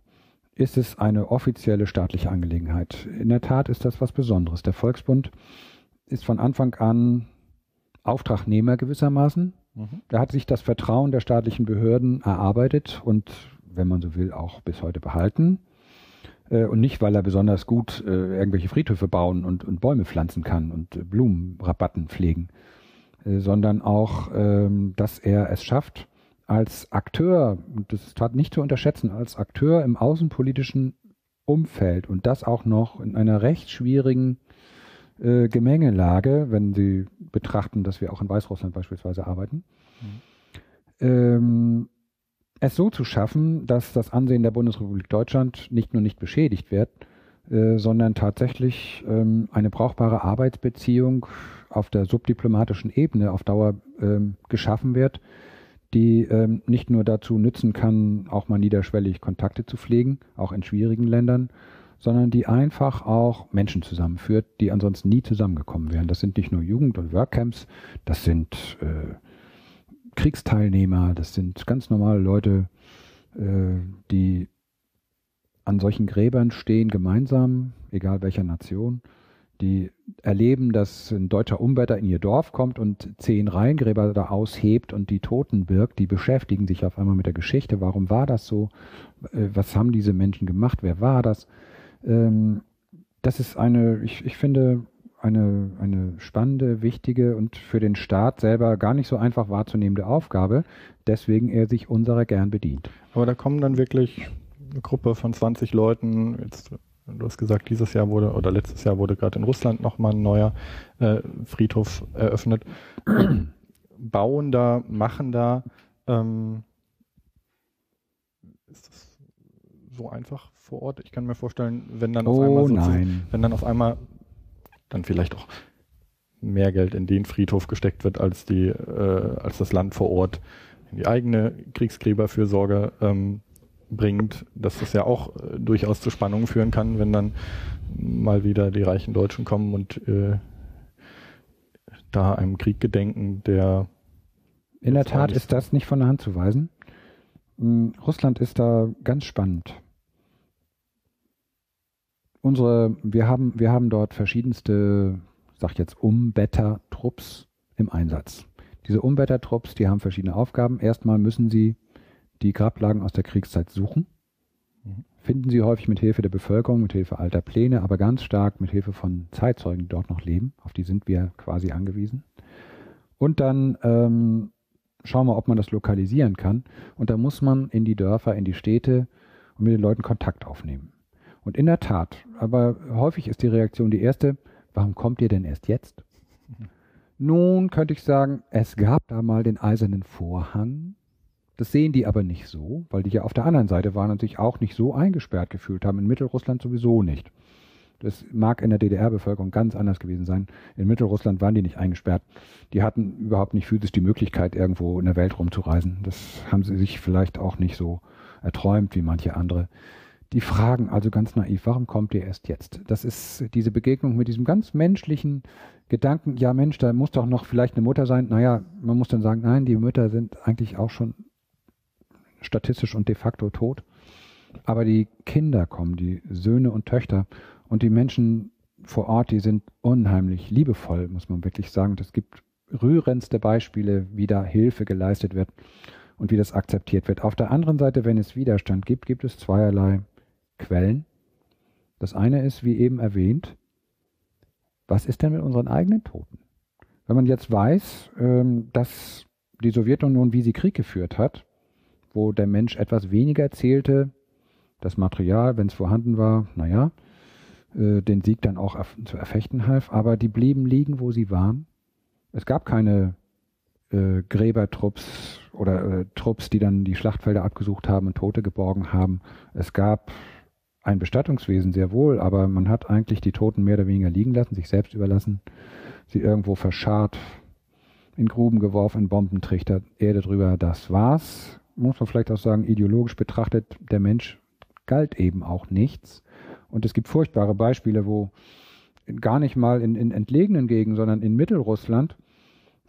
ist es eine offizielle staatliche Angelegenheit. In der Tat ist das was Besonderes. Der Volksbund ist von Anfang an Auftragnehmer gewissermaßen. Mhm. Er hat sich das Vertrauen der staatlichen Behörden erarbeitet und, wenn man so will, auch bis heute behalten. Äh, und nicht, weil er besonders gut äh, irgendwelche Friedhöfe bauen und, und Bäume pflanzen kann und äh, Blumenrabatten pflegen, sondern auch, ähm, dass er es schafft, als Akteur, und das ist nicht zu unterschätzen, als Akteur im außenpolitischen Umfeld und das auch noch in einer recht schwierigen äh, Gemengelage, wenn Sie betrachten, dass wir auch in Weißrussland beispielsweise arbeiten, mhm. ähm, es so zu schaffen, dass das Ansehen der Bundesrepublik Deutschland nicht nur nicht beschädigt wird, äh, sondern tatsächlich ähm, eine brauchbare Arbeitsbeziehung auf der subdiplomatischen Ebene auf Dauer ähm, geschaffen wird, die ähm, nicht nur dazu nützen kann, auch mal niederschwellig Kontakte zu pflegen, auch in schwierigen Ländern, sondern die einfach auch Menschen zusammenführt, die ansonsten nie zusammengekommen wären. Das sind nicht nur Jugend- und Workcamps, das sind äh, Kriegsteilnehmer, das sind ganz normale Leute, äh, die an solchen Gräbern stehen, gemeinsam, egal welcher Nation, die erleben, dass ein deutscher Umwärter in ihr Dorf kommt und zehn Reihengräber da aushebt und die Toten birgt, die beschäftigen sich auf einmal mit der Geschichte. Warum war das so? Äh, was haben diese Menschen gemacht? Wer war das? Ähm, das ist eine, ich, ich finde, eine, eine spannende, wichtige und für den Staat selber gar nicht so einfach wahrzunehmende Aufgabe, deswegen er sich unserer gern bedient. Aber da kommen dann wirklich eine Gruppe von 20 Leuten, jetzt Du hast gesagt, dieses Jahr wurde oder letztes Jahr wurde gerade in Russland nochmal ein neuer äh, Friedhof eröffnet. *clears throat* Bauen da, machen da. Ähm, ist das so einfach vor Ort? Ich kann mir vorstellen, wenn dann auf oh, einmal so wenn dann auf einmal dann vielleicht auch mehr Geld in den Friedhof gesteckt wird, als die, äh, als das Land vor Ort in die eigene Kriegsgräberfürsorge ähm, bringt, dass das ja auch äh, durchaus zu Spannungen führen kann, wenn dann mal wieder die reichen Deutschen kommen und äh, da einem Krieg gedenken, der in der Tat ist das nicht von der Hand zu weisen. Hm, Russland ist da ganz spannend. Unsere, wir haben, wir haben dort verschiedenste, sag ich jetzt, Umbettertrupps im Einsatz. Diese Umbettertrupps, die haben verschiedene Aufgaben. Erstmal müssen sie die Grablagen aus der Kriegszeit suchen. Mhm. Finden sie häufig mit Hilfe der Bevölkerung, mit Hilfe alter Pläne, aber ganz stark mit Hilfe von Zeitzeugen, die dort noch leben. Auf die sind wir quasi angewiesen. Und dann ähm, schauen wir, ob man das lokalisieren kann. Und da muss man in die Dörfer, in die Städte und mit den Leuten Kontakt aufnehmen. Und in der Tat, aber häufig ist die Reaktion die erste, warum kommt ihr denn erst jetzt? Nun könnte ich sagen, es gab da mal den eisernen Vorhang, das sehen die aber nicht so, weil die ja auf der anderen Seite waren und sich auch nicht so eingesperrt gefühlt haben. In Mittelrussland sowieso nicht. Das mag in der DDR-Bevölkerung ganz anders gewesen sein. In Mittelrussland waren die nicht eingesperrt. Die hatten überhaupt nicht physisch die Möglichkeit, irgendwo in der Welt rumzureisen. Das haben sie sich vielleicht auch nicht so erträumt wie manche andere. Die fragen also ganz naiv, warum kommt ihr erst jetzt? Das ist diese Begegnung mit diesem ganz menschlichen Gedanken, ja Mensch, da muss doch noch vielleicht eine Mutter sein. Naja, man muss dann sagen, nein, die Mütter sind eigentlich auch schon statistisch und de facto tot. Aber die Kinder kommen, die Söhne und Töchter und die Menschen vor Ort, die sind unheimlich liebevoll, muss man wirklich sagen. Und es gibt rührendste Beispiele, wie da Hilfe geleistet wird und wie das akzeptiert wird. Auf der anderen Seite, wenn es Widerstand gibt, gibt es zweierlei Quellen. Das eine ist, wie eben erwähnt, was ist denn mit unseren eigenen Toten? Wenn man jetzt weiß, ähm, dass die Sowjetunion, wie sie Krieg geführt hat, wo der Mensch etwas weniger zählte, das Material, wenn es vorhanden war, naja, äh, den Sieg dann auch zu erfechten half, aber die blieben liegen, wo sie waren. Es gab keine äh, Gräbertrupps oder äh, Trupps, die dann die Schlachtfelder abgesucht haben und Tote geborgen haben. Es gab ein Bestattungswesen sehr wohl, aber man hat eigentlich die Toten mehr oder weniger liegen lassen, sich selbst überlassen, sie irgendwo verscharrt, in Gruben geworfen, in Bombentrichter, Erde drüber, das war's muss man vielleicht auch sagen, ideologisch betrachtet, der Mensch galt eben auch nichts. Und es gibt furchtbare Beispiele, wo gar nicht mal in, in entlegenen Gegenden, sondern in Mittelrussland,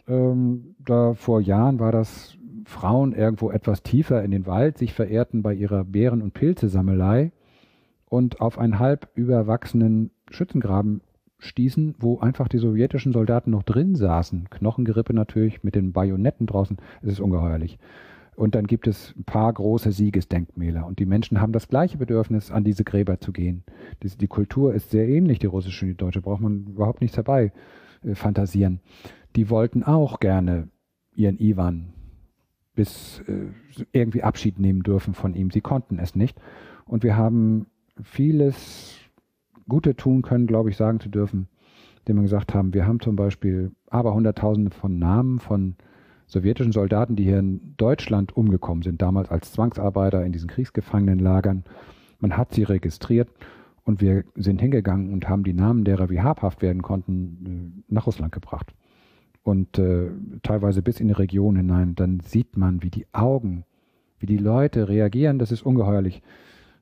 ähm, da vor Jahren war das Frauen irgendwo etwas tiefer in den Wald sich verehrten bei ihrer Beeren- und Pilzesammelei und auf einen halb überwachsenen Schützengraben stießen, wo einfach die sowjetischen Soldaten noch drin saßen. Knochengerippe natürlich mit den Bajonetten draußen. Es ist ungeheuerlich. Und dann gibt es ein paar große Siegesdenkmäler. Und die Menschen haben das gleiche Bedürfnis, an diese Gräber zu gehen. Die, die Kultur ist sehr ähnlich, die russische und die deutsche. Braucht man überhaupt nichts dabei äh, fantasieren. Die wollten auch gerne ihren Ivan bis äh, irgendwie Abschied nehmen dürfen von ihm. Sie konnten es nicht. Und wir haben vieles Gute tun können, glaube ich, sagen zu dürfen, indem wir gesagt haben, wir haben zum Beispiel aber Hunderttausende von Namen von sowjetischen Soldaten, die hier in Deutschland umgekommen sind, damals als Zwangsarbeiter in diesen Kriegsgefangenenlagern. Man hat sie registriert und wir sind hingegangen und haben die Namen derer, wie habhaft werden konnten, äh, nach Russland gebracht. Und äh, teilweise bis in die Region hinein. Dann sieht man, wie die Augen, wie die Leute reagieren. Das ist ungeheuerlich,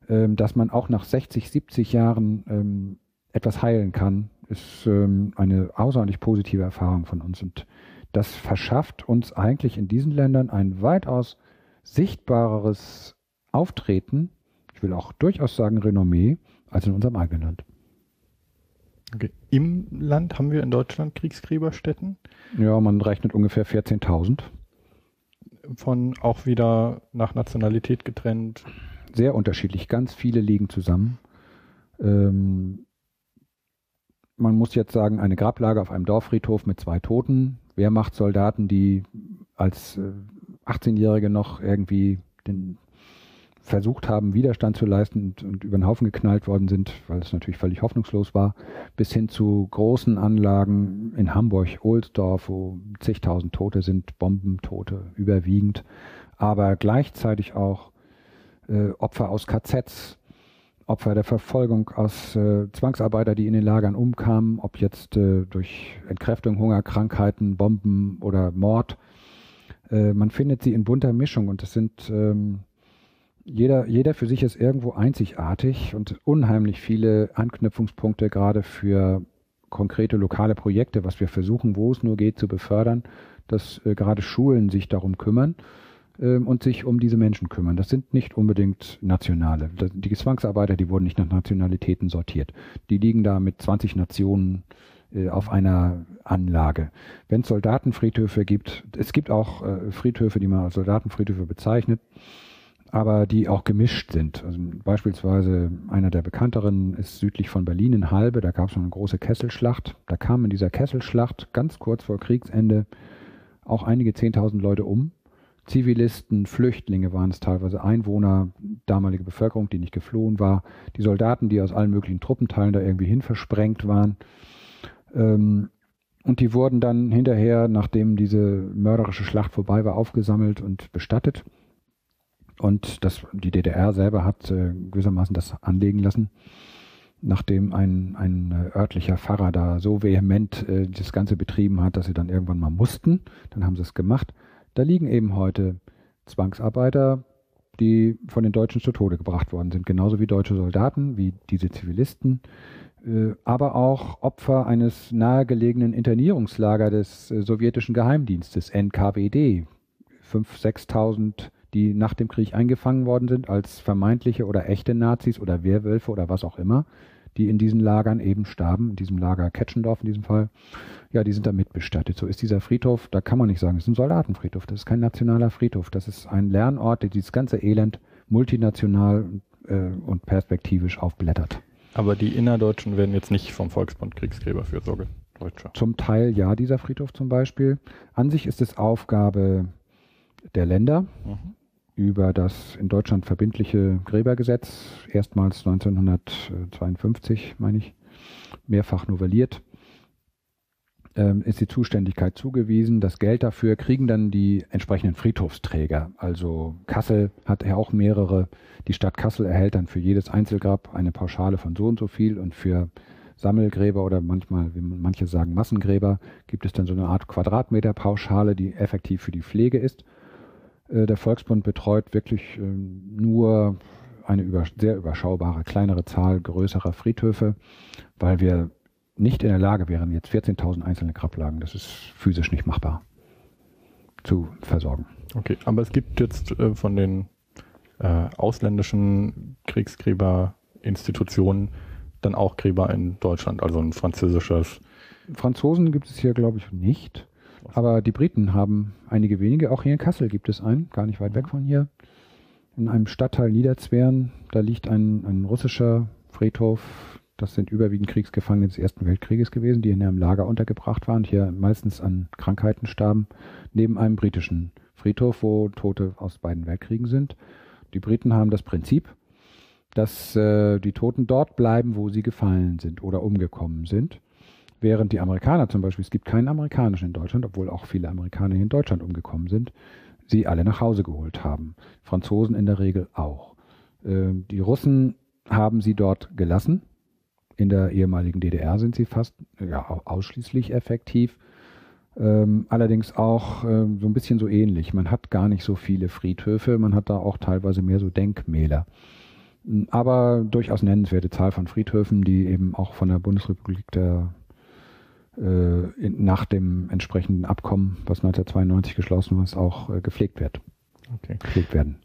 dass man auch nach 60, 70 Jahren ähm, etwas heilen kann, ist ähm, eine außerordentlich positive Erfahrung von uns. Und das verschafft uns eigentlich in diesen Ländern ein weitaus sichtbareres Auftreten, ich will auch durchaus sagen Renommee, als in unserem eigenen Land. Okay. Im Land haben wir in Deutschland Kriegsgräberstätten? Ja, man rechnet ungefähr 14.000. Von auch wieder nach Nationalität getrennt? Sehr unterschiedlich. Ganz viele liegen zusammen. Ähm, man muss jetzt sagen, eine Grablage auf einem Dorffriedhof mit zwei Toten. Wehrmachtssoldaten, die als äh, 18-Jährige noch irgendwie den versucht haben, Widerstand zu leisten und, und, über den Haufen geknallt worden sind, weil es natürlich völlig hoffnungslos war, bis hin zu großen Anlagen in Hamburg, Ohlsdorf, wo zigtausend Tote sind, Bombentote überwiegend, aber gleichzeitig auch äh, Opfer aus KZs, Opfer der Verfolgung aus äh, Zwangsarbeiter, die in den Lagern umkamen, ob jetzt äh, durch Entkräftung, Hunger, Krankheiten, Bomben oder Mord. Äh, man findet sie in bunter Mischung und es sind ähm, jeder, jeder für sich ist irgendwo einzigartig und unheimlich viele Anknüpfungspunkte gerade für konkrete lokale Projekte, was wir versuchen, wo es nur geht, zu befördern, dass äh, gerade Schulen sich darum kümmern und sich um diese Menschen kümmern. Das sind nicht unbedingt Nationale. Die Zwangsarbeiter, die wurden nicht nach Nationalitäten sortiert. Die liegen da mit 20 Nationen äh, auf einer Anlage. Wenn es Soldatenfriedhöfe gibt, es gibt auch äh, Friedhöfe, die man als Soldatenfriedhöfe bezeichnet, aber die auch gemischt sind. Also beispielsweise einer der bekannteren ist südlich von Berlin in Halbe, da gab es eine große Kesselschlacht. Da kamen in dieser Kesselschlacht ganz kurz vor Kriegsende auch einige Zehntausend Leute um. Zivilisten, Flüchtlinge waren es teilweise, Einwohner, damalige Bevölkerung, die nicht geflohen war, die Soldaten, die aus allen möglichen Truppenteilen da irgendwie hin versprengt waren. Ähm, und die wurden dann hinterher, nachdem diese mörderische Schlacht vorbei war, aufgesammelt und bestattet. Und das, die DDR selber hat äh, gewissermaßen das anlegen lassen, nachdem ein, ein äh, örtlicher Pfarrer da so vehement äh, das Ganze betrieben hat, dass sie dann irgendwann mal mussten. Dann haben sie es gemacht. Da liegen eben heute Zwangsarbeiter, die von den Deutschen zu Tode gebracht worden sind, genauso wie deutsche Soldaten, wie diese Zivilisten, äh, aber auch Opfer eines nahegelegenen Internierungslagers des äh, sowjetischen Geheimdienstes NKWD. 5.000, 6.000 die nach dem Krieg eingefangen worden sind als vermeintliche oder echte Nazis oder Wehrwölfe oder was auch immer, die in diesen Lagern eben starben, in diesem Lager Ketschendorf in diesem Fall, ja, die sind da mitbestattet. So ist dieser Friedhof, da kann man nicht sagen, es ist ein Soldatenfriedhof, das ist kein nationaler Friedhof, das ist ein Lernort, der dieses ganze Elend multinational äh, und perspektivisch aufblättert. Aber die Innerdeutschen werden jetzt nicht vom Volksbund Kriegsgräberfürsorge Deutscher. Zum Teil ja, dieser Friedhof zum Beispiel. An sich ist es Aufgabe der Länder, mhm über das in Deutschland verbindliche Gräbergesetz, erstmals 1952, meine ich, mehrfach novelliert, ähm, ist die Zuständigkeit zugewiesen. Das Geld dafür kriegen dann die entsprechenden Friedhofsträger. Also Kassel hat ja auch mehrere. Die Stadt Kassel erhält dann für jedes Einzelgrab eine Pauschale von so und so viel und für Sammelgräber oder manchmal, wie manche sagen, Massengräber, gibt es dann so eine Art Quadratmeterpauschale, die effektiv für die Pflege ist. Äh, der Volksbund betreut wirklich ähm, nur eine über, sehr überschaubare, kleinere Zahl größerer Friedhöfe, weil wir nicht in der Lage wären, jetzt 14.000 einzelne Grablagen, das ist physisch nicht machbar, zu versorgen. Okay, aber es gibt jetzt äh, von den äh, ausländischen Kriegsgräberinstitutionen dann auch Gräber in Deutschland, also ein französisches. Franzosen gibt es hier, glaube ich, nicht. Aber die Briten haben einige wenige. Auch hier in Kassel gibt es einen, gar nicht weit weg von hier. In einem Stadtteil Niederzweren, da liegt ein, ein russischer Friedhof. Das sind überwiegend Kriegsgefangene des Ersten Weltkrieges gewesen, die in einem Lager untergebracht waren, hier meistens an Krankheiten starben, neben einem britischen Friedhof, wo Tote aus beiden Weltkriegen sind. Die Briten haben das Prinzip, dass äh, die Toten dort bleiben, wo sie gefallen sind oder umgekommen sind. Während die Amerikaner zum Beispiel, es gibt keinen amerikanischen in Deutschland, obwohl auch viele Amerikaner in Deutschland umgekommen sind, sie alle nach Hause geholt haben. Franzosen in der Regel auch. Ähm, die Russen haben sie dort gelassen. In der ehemaligen DDR sind sie fast ja, ausschließlich effektiv. Ähm, allerdings auch ähm, so ein bisschen so ähnlich. Man hat gar nicht so viele Friedhöfe, man hat da auch teilweise mehr so Denkmäler. Aber durchaus nennenswerte Zahl von Friedhöfen, die eben auch von der Bundesrepublik der nach dem entsprechenden Abkommen, was 1992 geschlossen ist, auch äh, gepflegt wird. Okay. Gepflegt werden.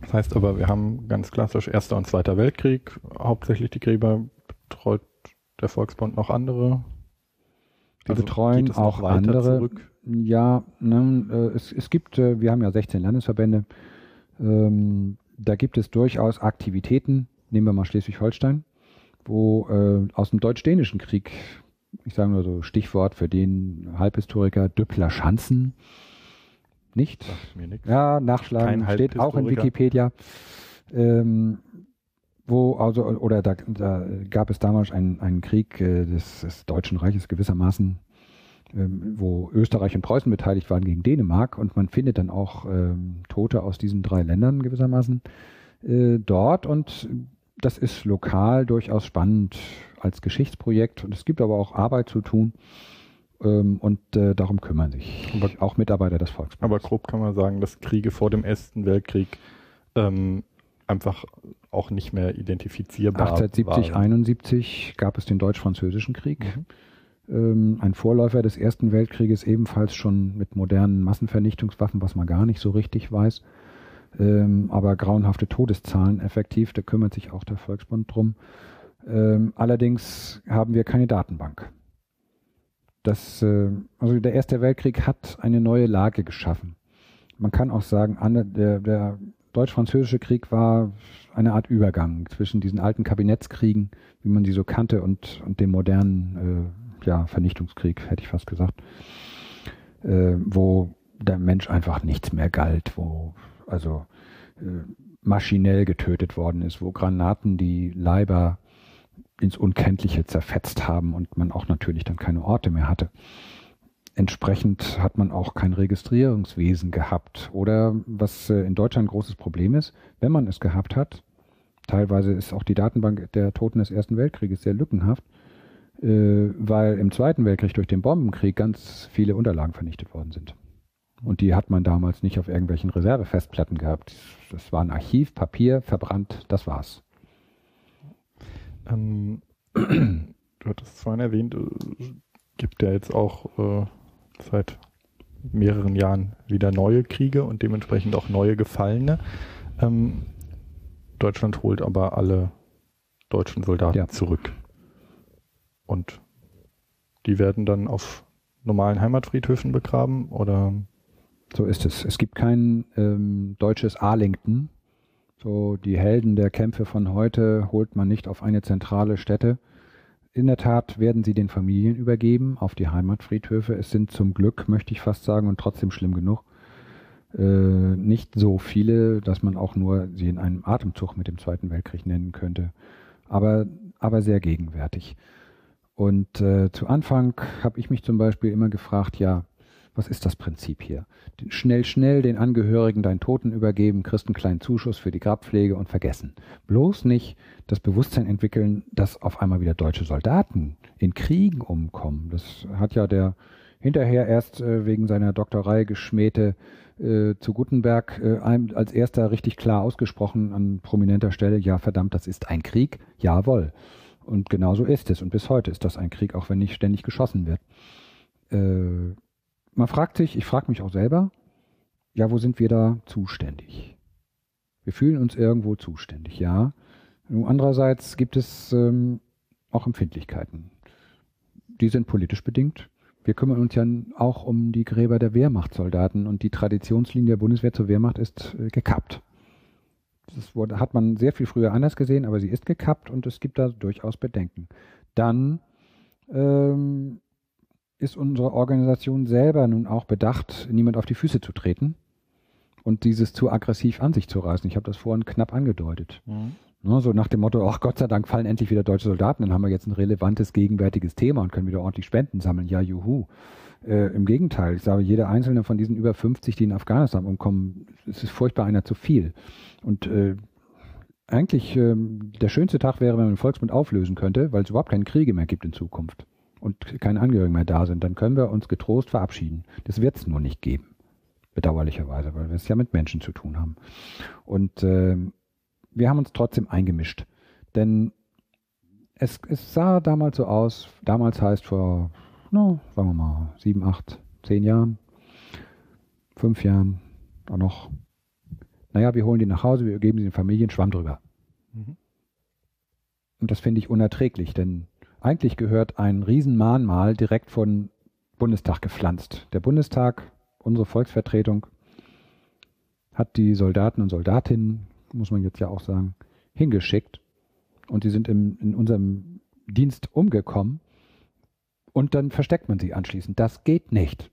Das heißt aber, wir haben ganz klassisch Erster und Zweiter Weltkrieg, hauptsächlich die Gräber betreut der Volksbund noch andere? Die also betreuen auch andere. Zurück? Ja, ne, äh, es, es gibt, äh, wir haben ja 16 Landesverbände, ähm, da gibt es durchaus Aktivitäten, nehmen wir mal Schleswig-Holstein, wo äh, aus dem Deutsch-Dänischen Krieg, ich sage nur so Stichwort für den Halbhistoriker Döppler Schanzen, nicht? Ja, nachschlagen, Kein steht auch in Wikipedia. Ähm, wo also oder da, da gab es damals einen, einen Krieg äh, des, des Deutschen Reiches gewissermaßen, ähm, wo Österreich und Preußen beteiligt waren gegen Dänemark. Und man findet dann auch ähm, Tote aus diesen drei Ländern gewissermaßen äh, dort. Und das ist lokal durchaus spannend als Geschichtsprojekt und es gibt aber auch Arbeit zu tun ähm, und äh, darum kümmern sich aber, auch Mitarbeiter des Volksbanks. Aber grob kann man sagen, dass Kriege vor dem Ersten Weltkrieg ähm, einfach auch nicht mehr identifizierbar 1870, waren. 71 gab es den Deutsch-Französischen Krieg. Mhm. Ähm, ein Vorläufer des Ersten Weltkrieges, ebenfalls schon mit modernen Massenvernichtungswaffen, was man gar nicht so richtig weiß. Ähm, aber grauenhafte Todeszahlen effektiv, da kümmert sich auch der Volksbund drum. Ähm, allerdings haben wir keine Datenbank. Das, äh, also der Erste Weltkrieg hat eine neue Lage geschaffen. Man kann auch sagen, der, der Deutsch-Französische Krieg war eine Art Übergang zwischen diesen alten Kabinettskriegen, wie man sie so kannte, und, und dem modernen äh, ja, Vernichtungskrieg, hätte ich fast gesagt, äh, wo der Mensch einfach nichts mehr galt, wo also äh, maschinell getötet worden ist, wo Granaten die Leiber ins Unkenntliche zerfetzt haben und man auch natürlich dann keine Orte mehr hatte entsprechend hat man auch kein Registrierungswesen gehabt. Oder was äh, in Deutschland ein großes Problem ist, wenn man es gehabt hat, teilweise ist auch die Datenbank der Toten des Ersten Weltkrieges sehr lückenhaft, äh, weil im Zweiten Weltkrieg durch den Bombenkrieg ganz viele Unterlagen vernichtet worden sind. Und die hat man damals nicht auf irgendwelchen Reservefestplatten gehabt. Das war ein Archiv, Papier, verbrannt, das war's. Ähm, *clears throat* du hattest es vorhin erwähnt, äh, gibt ja jetzt auch äh, seit mehreren Jahren wieder neue Kriege und dementsprechend auch neue Gefallene. Ähm, Deutschland holt aber alle deutschen Soldaten ja. zurück. Und die werden dann auf normalen Heimatfriedhöfen begraben oder? So ist es. Es gibt kein ähm, deutsches Arlington. So die Helden der Kämpfe von heute holt man nicht auf eine zentrale Stätte, in der Tat werden sie den Familien übergeben auf die Heimatfriedhöfe. Es sind zum Glück, möchte ich fast sagen, und trotzdem schlimm genug, äh, nicht so viele, dass man auch nur sie in einem Atemzug mit dem Zweiten Weltkrieg nennen könnte, aber, aber sehr gegenwärtig. Und äh, zu Anfang habe ich mich zum Beispiel immer gefragt, ja, was ist das Prinzip hier? Schnell, schnell den Angehörigen deinen Toten übergeben, kriegst einen kleinen Zuschuss für die Grabpflege und vergessen. Bloß nicht das Bewusstsein entwickeln, dass auf einmal wieder deutsche Soldaten in Kriegen umkommen. Das hat ja der hinterher erst äh, wegen seiner Doktorei geschmähte äh, zu Gutenberg äh, als erster richtig klar ausgesprochen an prominenter Stelle, ja verdammt, das ist ein Krieg, jawohl. Und genauso ist es. Und bis heute ist das ein Krieg, auch wenn nicht ständig geschossen wird. Äh, man fragt sich, ich frage mich auch selber, ja, wo sind wir da zuständig? Wir fühlen uns irgendwo zuständig, ja. Nur andererseits gibt es ähm, auch Empfindlichkeiten. Die sind politisch bedingt. Wir kümmern uns ja auch um die Gräber der Wehrmachtssoldaten und die Traditionslinie der Bundeswehr zur Wehrmacht ist äh, gekappt. Das wurde, hat man sehr viel früher anders gesehen, aber sie ist gekappt und es gibt da durchaus Bedenken. Dann ähm, ist unsere Organisation selber nun auch bedacht, niemand auf die Füße zu treten und dieses zu aggressiv an sich zu reißen. Ich habe das vorhin knapp angedeutet. Mhm. Ne, so nach dem Motto, ach Gott sei Dank fallen endlich wieder deutsche Soldaten, dann haben wir jetzt ein relevantes gegenwärtiges Thema und können wieder ordentlich Spenden sammeln. Ja, juhu. Äh, Im Gegenteil, ich sage, jeder einzelne von diesen über 50, die in Afghanistan umkommen, es ist furchtbar einer zu viel. Und äh, eigentlich äh, der schönste Tag wäre, wenn man den Volksmund auflösen könnte, weil es überhaupt keine Kriege mehr gibt in Zukunft und keine Angehörigen mehr da sind, dann können wir uns getrost verabschieden. Das wird es nur nicht geben. Bedauerlicherweise, weil wir es ja mit Menschen zu tun haben. Und äh, wir haben uns trotzdem eingemischt. Denn es, es sah damals so aus, damals heißt vor, no, sagen wir mal, sieben, acht, zehn Jahren, fünf Jahren, auch noch. Naja, wir holen die nach Hause, wir geben sie den Familien, Schwamm drüber. Mhm. Und das finde ich unerträglich, denn Eigentlich gehört ein Riesenmahnmal direkt von Bundestag gepflanzt. Der Bundestag, unsere Volksvertretung, hat die Soldaten und Soldatinnen, muss man jetzt ja auch sagen, hingeschickt und die sind im, in unserem Dienst umgekommen und dann versteckt man sie anschließend. Das geht nicht.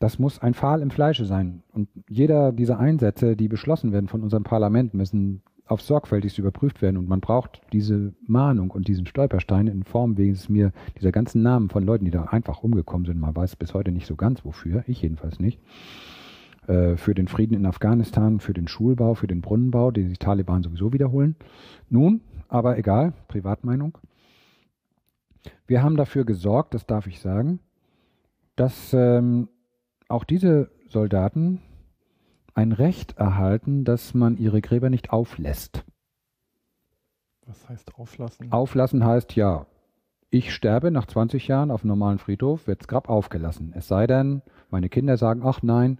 Das muss ein Pfahl im Fleische sein. Und jeder dieser Einsätze, die beschlossen werden von unserem Parlament, müssen auf sorgfältigst überprüft werden. Und man braucht diese Mahnung und diesen Stolperstein in Form, es mir dieser ganzen Namen von Leuten, die da einfach umgekommen sind, man weiß bis heute nicht so ganz wofür, ich jedenfalls nicht, äh, für den Frieden in Afghanistan, für den Schulbau, für den Brunnenbau, den die Taliban sowieso wiederholen. Nun, aber egal, Privatmeinung. Wir haben dafür gesorgt, das darf ich sagen, dass ähm, auch diese Soldaten ein Recht erhalten, dass man ihre Gräber nicht auflässt. Was heißt auflassen? Auflassen heißt ja, ich sterbe nach 20 Jahren auf einem normalen Friedhof, wird das Grab aufgelassen. Es sei denn, meine Kinder sagen, ach nein,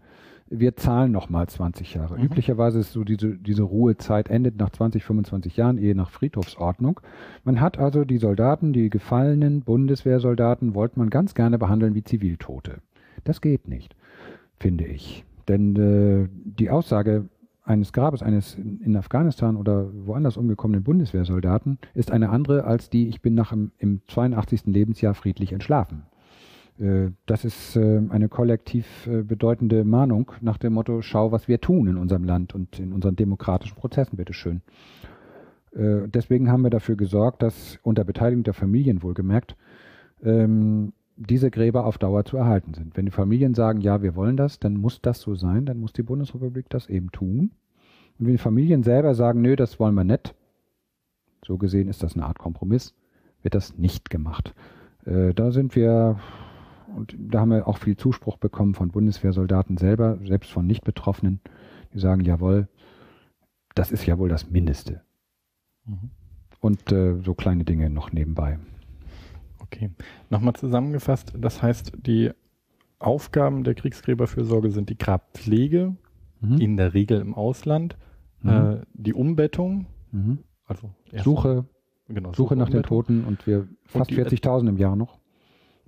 wir zahlen nochmal 20 Jahre. Mhm. Üblicherweise ist so diese, diese Ruhezeit endet nach 20, 25 Jahren, ehe nach Friedhofsordnung. Man hat also die Soldaten, die gefallenen Bundeswehrsoldaten, wollte man ganz gerne behandeln wie Ziviltote. Das geht nicht, finde ich. Denn äh, die Aussage eines Grabes eines in Afghanistan oder woanders umgekommenen Bundeswehrsoldaten ist eine andere als die, ich bin nach im, im 82. Lebensjahr friedlich entschlafen. Äh, das ist äh, eine kollektiv äh, bedeutende Mahnung nach dem Motto, schau, was wir tun in unserem Land und in unseren demokratischen Prozessen, bitteschön. Deswegen haben wir dafür gesorgt, dass unter Beteiligung der Familien wohlgemerkt ähm, diese Gräber auf Dauer zu erhalten sind. Wenn die Familien sagen, ja, wir wollen das, dann muss das so sein, dann muss die Bundesrepublik das eben tun. Und wenn die Familien selber sagen, nö, das wollen wir nicht, so gesehen ist das eine Art Kompromiss, wird das nicht gemacht. Äh, da sind wir, und da haben wir auch viel Zuspruch bekommen von Bundeswehrsoldaten selber, selbst von Nicht-Betroffenen, die sagen, jawohl, das ist ja wohl das Mindeste. Mhm. Und äh, so kleine Dinge noch nebenbei. Okay. Nochmal zusammengefasst, das heißt, die Aufgaben der Kriegsgräberfürsorge sind die Grabpflege, mhm. in der Regel im Ausland, mhm. äh, die Umbettung, mhm. also Suche, genau, Suche, Suche nach den Toten und wir fast 40.000 im Jahr noch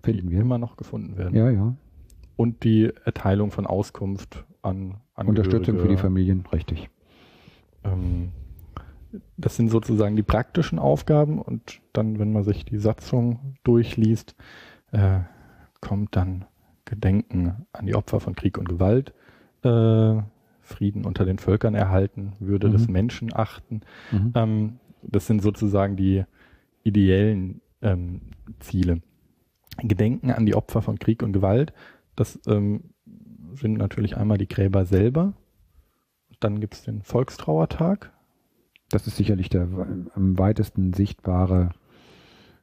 finden wir. Immer noch gefunden werden. Ja, ja. Und die Erteilung von Auskunft an Angehörige. Unterstützung für die Familien, richtig. Ähm, das sind sozusagen die praktischen Aufgaben und dann, wenn man sich die Satzung durchliest, äh, kommt dann Gedenken an die Opfer von Krieg und Gewalt, äh, Frieden unter den Völkern erhalten, Würde mhm. des Menschen achten. Mhm. Ähm, das sind sozusagen die ideellen ähm, Ziele. Gedenken an die Opfer von Krieg und Gewalt, das ähm, sind natürlich einmal die Gräber selber. Dann gibt es den Volkstrauertag, das ist sicherlich der am weitesten sichtbare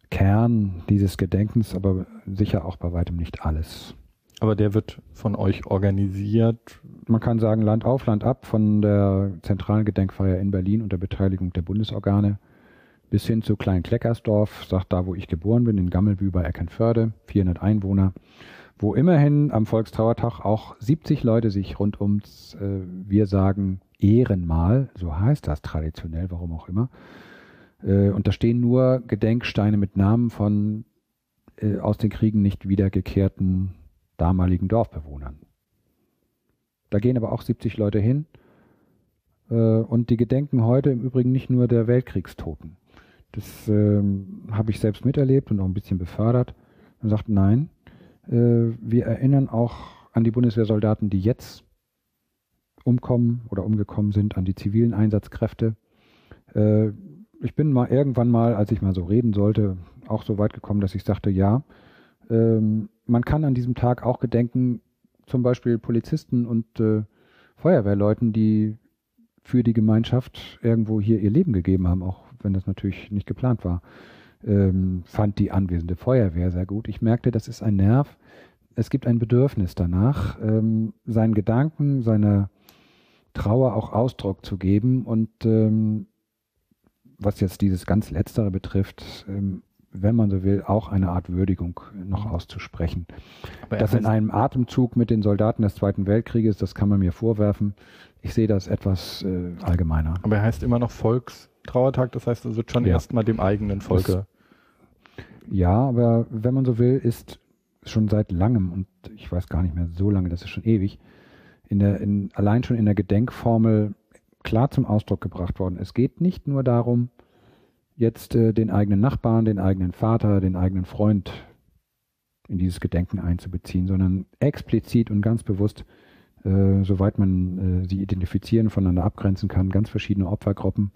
Kern dieses Gedenkens, aber sicher auch bei weitem nicht alles. Aber der wird von euch organisiert? Man kann sagen Land auf, Land ab, von der zentralen Gedenkfeier in Berlin unter Beteiligung der Bundesorgane bis hin zu Klein-Kleckersdorf, sagt da, wo ich geboren bin, in Gammelbü bei Eckernförde, 400 Einwohner, wo immerhin am Volkstrauertag auch 70 Leute sich rund ums, äh, wir sagen, Ehrenmal, so heißt das traditionell, warum auch immer. Äh, und da stehen nur Gedenksteine mit Namen von äh, aus den Kriegen nicht wiedergekehrten damaligen Dorfbewohnern. Da gehen aber auch 70 Leute hin. Äh, und die gedenken heute im Übrigen nicht nur der Weltkriegstoten. Das ähm, habe ich selbst miterlebt und auch ein bisschen befördert. Man sagt, nein, wir erinnern auch an die Bundeswehrsoldaten, die jetzt umkommen oder umgekommen sind, an die zivilen Einsatzkräfte. Äh, ich bin mal irgendwann mal, als ich mal so reden sollte, auch so weit gekommen, dass ich sagte, ja, ähm, man kann an diesem Tag auch gedenken, zum Beispiel Polizisten und äh, Feuerwehrleuten, die für die Gemeinschaft irgendwo hier ihr Leben gegeben haben, auch wenn das natürlich nicht geplant war. Ähm, fand die anwesende Feuerwehr sehr gut. Ich merkte, das ist ein Nerv. Es gibt ein Bedürfnis danach, ähm, seinen Gedanken, seiner Trauer auch Ausdruck zu geben und ähm, was jetzt dieses ganz Letztere betrifft, ähm, wenn man so will, auch eine Art Würdigung noch auszusprechen. das in einem Atemzug mit den Soldaten des Zweiten Weltkrieges, das kann man mir vorwerfen. Ich sehe das etwas äh, allgemeiner. Aber er heißt immer noch Volkstrauertag, das heißt, es wird schon ja. erstmal dem eigenen Volke. Ja, aber wenn man so will, ist schon seit langem, und ich weiß gar nicht mehr so lange, das ist schon ewig, in der, in, allein schon in der Gedenkformel klar zum Ausdruck gebracht worden. Es geht nicht nur darum, jetzt äh, den eigenen Nachbarn, den eigenen Vater, den eigenen Freund in dieses Gedenken einzubeziehen, sondern explizit und ganz bewusst, äh, soweit man äh, sie identifizieren, voneinander abgrenzen kann, ganz verschiedene Opfergruppen.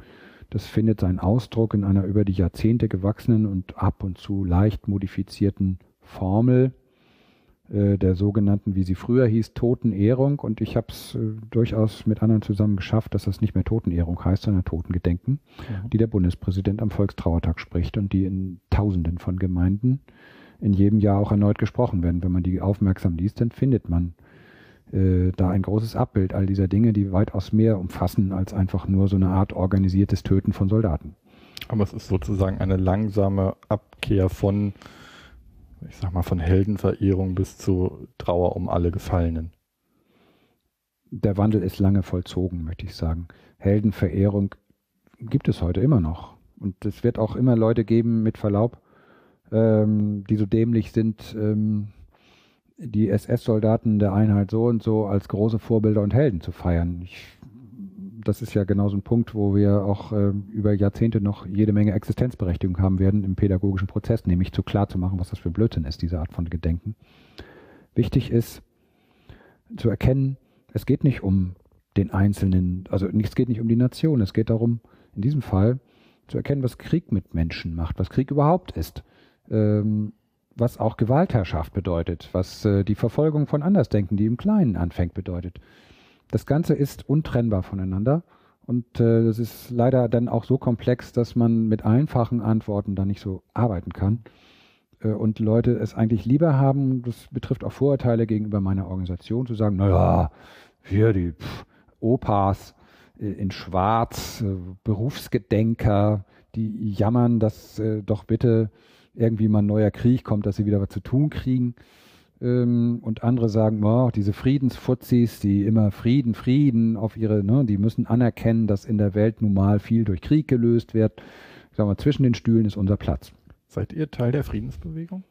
Das findet seinen Ausdruck in einer über die Jahrzehnte gewachsenen und ab und zu leicht modifizierten Formel, äh, der sogenannten, wie sie früher hieß, Totenehrung. Und ich habe es äh, durchaus mit anderen zusammen geschafft, dass das nicht mehr Totenehrung heißt, sondern Totengedenken, ja. die der Bundespräsident am Volkstrauertag spricht und die in Tausenden von Gemeinden in jedem Jahr auch erneut gesprochen werden. Wenn man die aufmerksam liest, dann findet man äh, da ein großes Abbild all dieser Dinge, die weitaus mehr umfassen als einfach nur so eine Art organisiertes Töten von Soldaten. Aber es ist sozusagen eine langsame Abkehr von ich sag mal, von Heldenverehrung bis zu Trauer um alle Gefallenen. Der Wandel ist lange vollzogen, möchte ich sagen. Heldenverehrung gibt es heute immer noch. Und es wird auch immer Leute geben, mit Verlaub, ähm, die so dämlich sind, ähm, die SS-Soldaten der Einheit so und so als große Vorbilder und Helden zu feiern. Ich das ist ja genau so ein Punkt, wo wir auch äh, über Jahrzehnte noch jede Menge Existenzberechtigung haben werden im pädagogischen Prozess, nämlich zu klar zu machen, was das für Blödsinn ist, diese Art von Gedenken. Wichtig ist zu erkennen, es geht nicht um den Einzelnen, also es geht nicht um die Nation, es geht darum, in diesem Fall zu erkennen, was Krieg mit Menschen macht, was Krieg überhaupt ist, ähm, was auch Gewaltherrschaft bedeutet, was äh, die Verfolgung von Andersdenken, die im Kleinen anfängt, bedeutet. Das Ganze ist untrennbar voneinander. Und äh, das ist leider dann auch so komplex, dass man mit einfachen Antworten da nicht so arbeiten kann. Äh, und Leute es eigentlich lieber haben, das betrifft auch Vorurteile gegenüber meiner Organisation, zu sagen, naja, hier die pff, Opas äh, in Schwarz, äh, Berufsgedenker, die jammern, dass äh, doch bitte irgendwie mal ein neuer Krieg kommt, dass sie wieder was zu tun kriegen. Ähm, und andere sagen, oh, diese Friedensfuzis, die immer Frieden, Frieden auf ihre, ne, die müssen anerkennen, dass in der Welt nun mal viel durch Krieg gelöst wird. Ich sag mal, zwischen den Stühlen ist unser Platz. Seid ihr Teil der Friedensbewegung?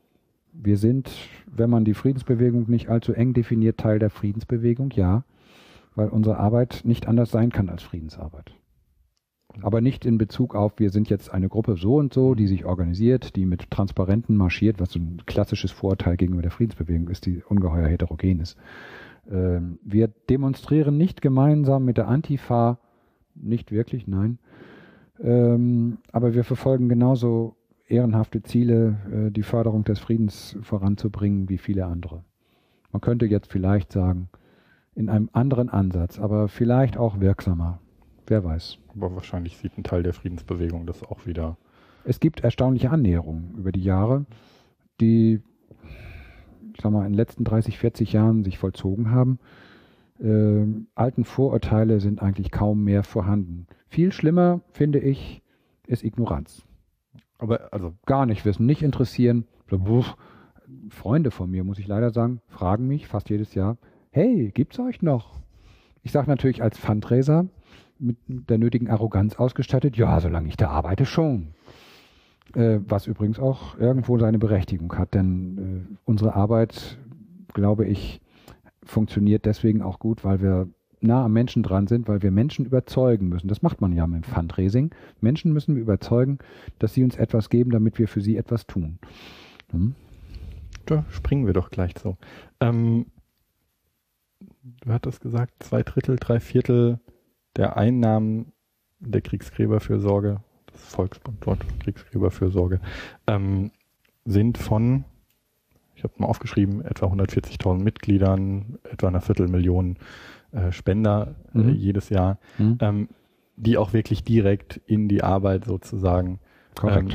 Wir sind, wenn man die Friedensbewegung nicht allzu eng definiert, Teil der Friedensbewegung, ja, weil unsere Arbeit nicht anders sein kann als Friedensarbeit. Aber nicht in Bezug auf, wir sind jetzt eine Gruppe so und so, die sich organisiert, die mit Transparenten marschiert, was so ein klassisches Vorurteil gegenüber der Friedensbewegung ist, die ungeheuer heterogen ist. Ähm, wir demonstrieren nicht gemeinsam mit der Antifa, nicht wirklich, nein. Ähm, aber wir verfolgen genauso ehrenhafte Ziele, äh, die Förderung des Friedens voranzubringen, wie viele andere. Man könnte jetzt vielleicht sagen, in einem anderen Ansatz, aber vielleicht auch wirksamer. Wer weiß. Aber wahrscheinlich sieht ein Teil der Friedensbewegung das auch wieder. Es gibt erstaunliche Annäherungen über die Jahre, die, ich sag mal, in den letzten 30, 40 Jahren sich vollzogen haben. Äh, alten Vorurteile sind eigentlich kaum mehr vorhanden. Viel schlimmer, finde ich, ist Ignoranz. Aber also gar nicht wissen, nicht interessieren. Freunde von mir, muss ich leider sagen, fragen mich fast jedes Jahr, hey, gibt's euch noch? Ich sage natürlich als Fundraiser, mit der nötigen Arroganz ausgestattet, ja, solange ich da arbeite, schon. Äh, was übrigens auch irgendwo seine Berechtigung hat, denn äh, unsere Arbeit, glaube ich, funktioniert deswegen auch gut, weil wir nah am Menschen dran sind, weil wir Menschen überzeugen müssen. Das macht man ja mit Fundraising. Menschen müssen wir überzeugen, dass sie uns etwas geben, damit wir für sie etwas tun. Hm? Da springen wir doch gleich so. Ähm, du hattest gesagt, zwei Drittel, drei Viertel der Einnahmen der Kriegsgräberfürsorge, das Volksbund dort, Kriegsgräberfürsorge, ähm, sind von, ich habe mal aufgeschrieben, etwa 140.000 Mitgliedern, etwa einer Viertelmillion äh, Spender äh, mhm. äh, jedes Jahr, mhm. ähm, die auch wirklich direkt in die Arbeit sozusagen ähm,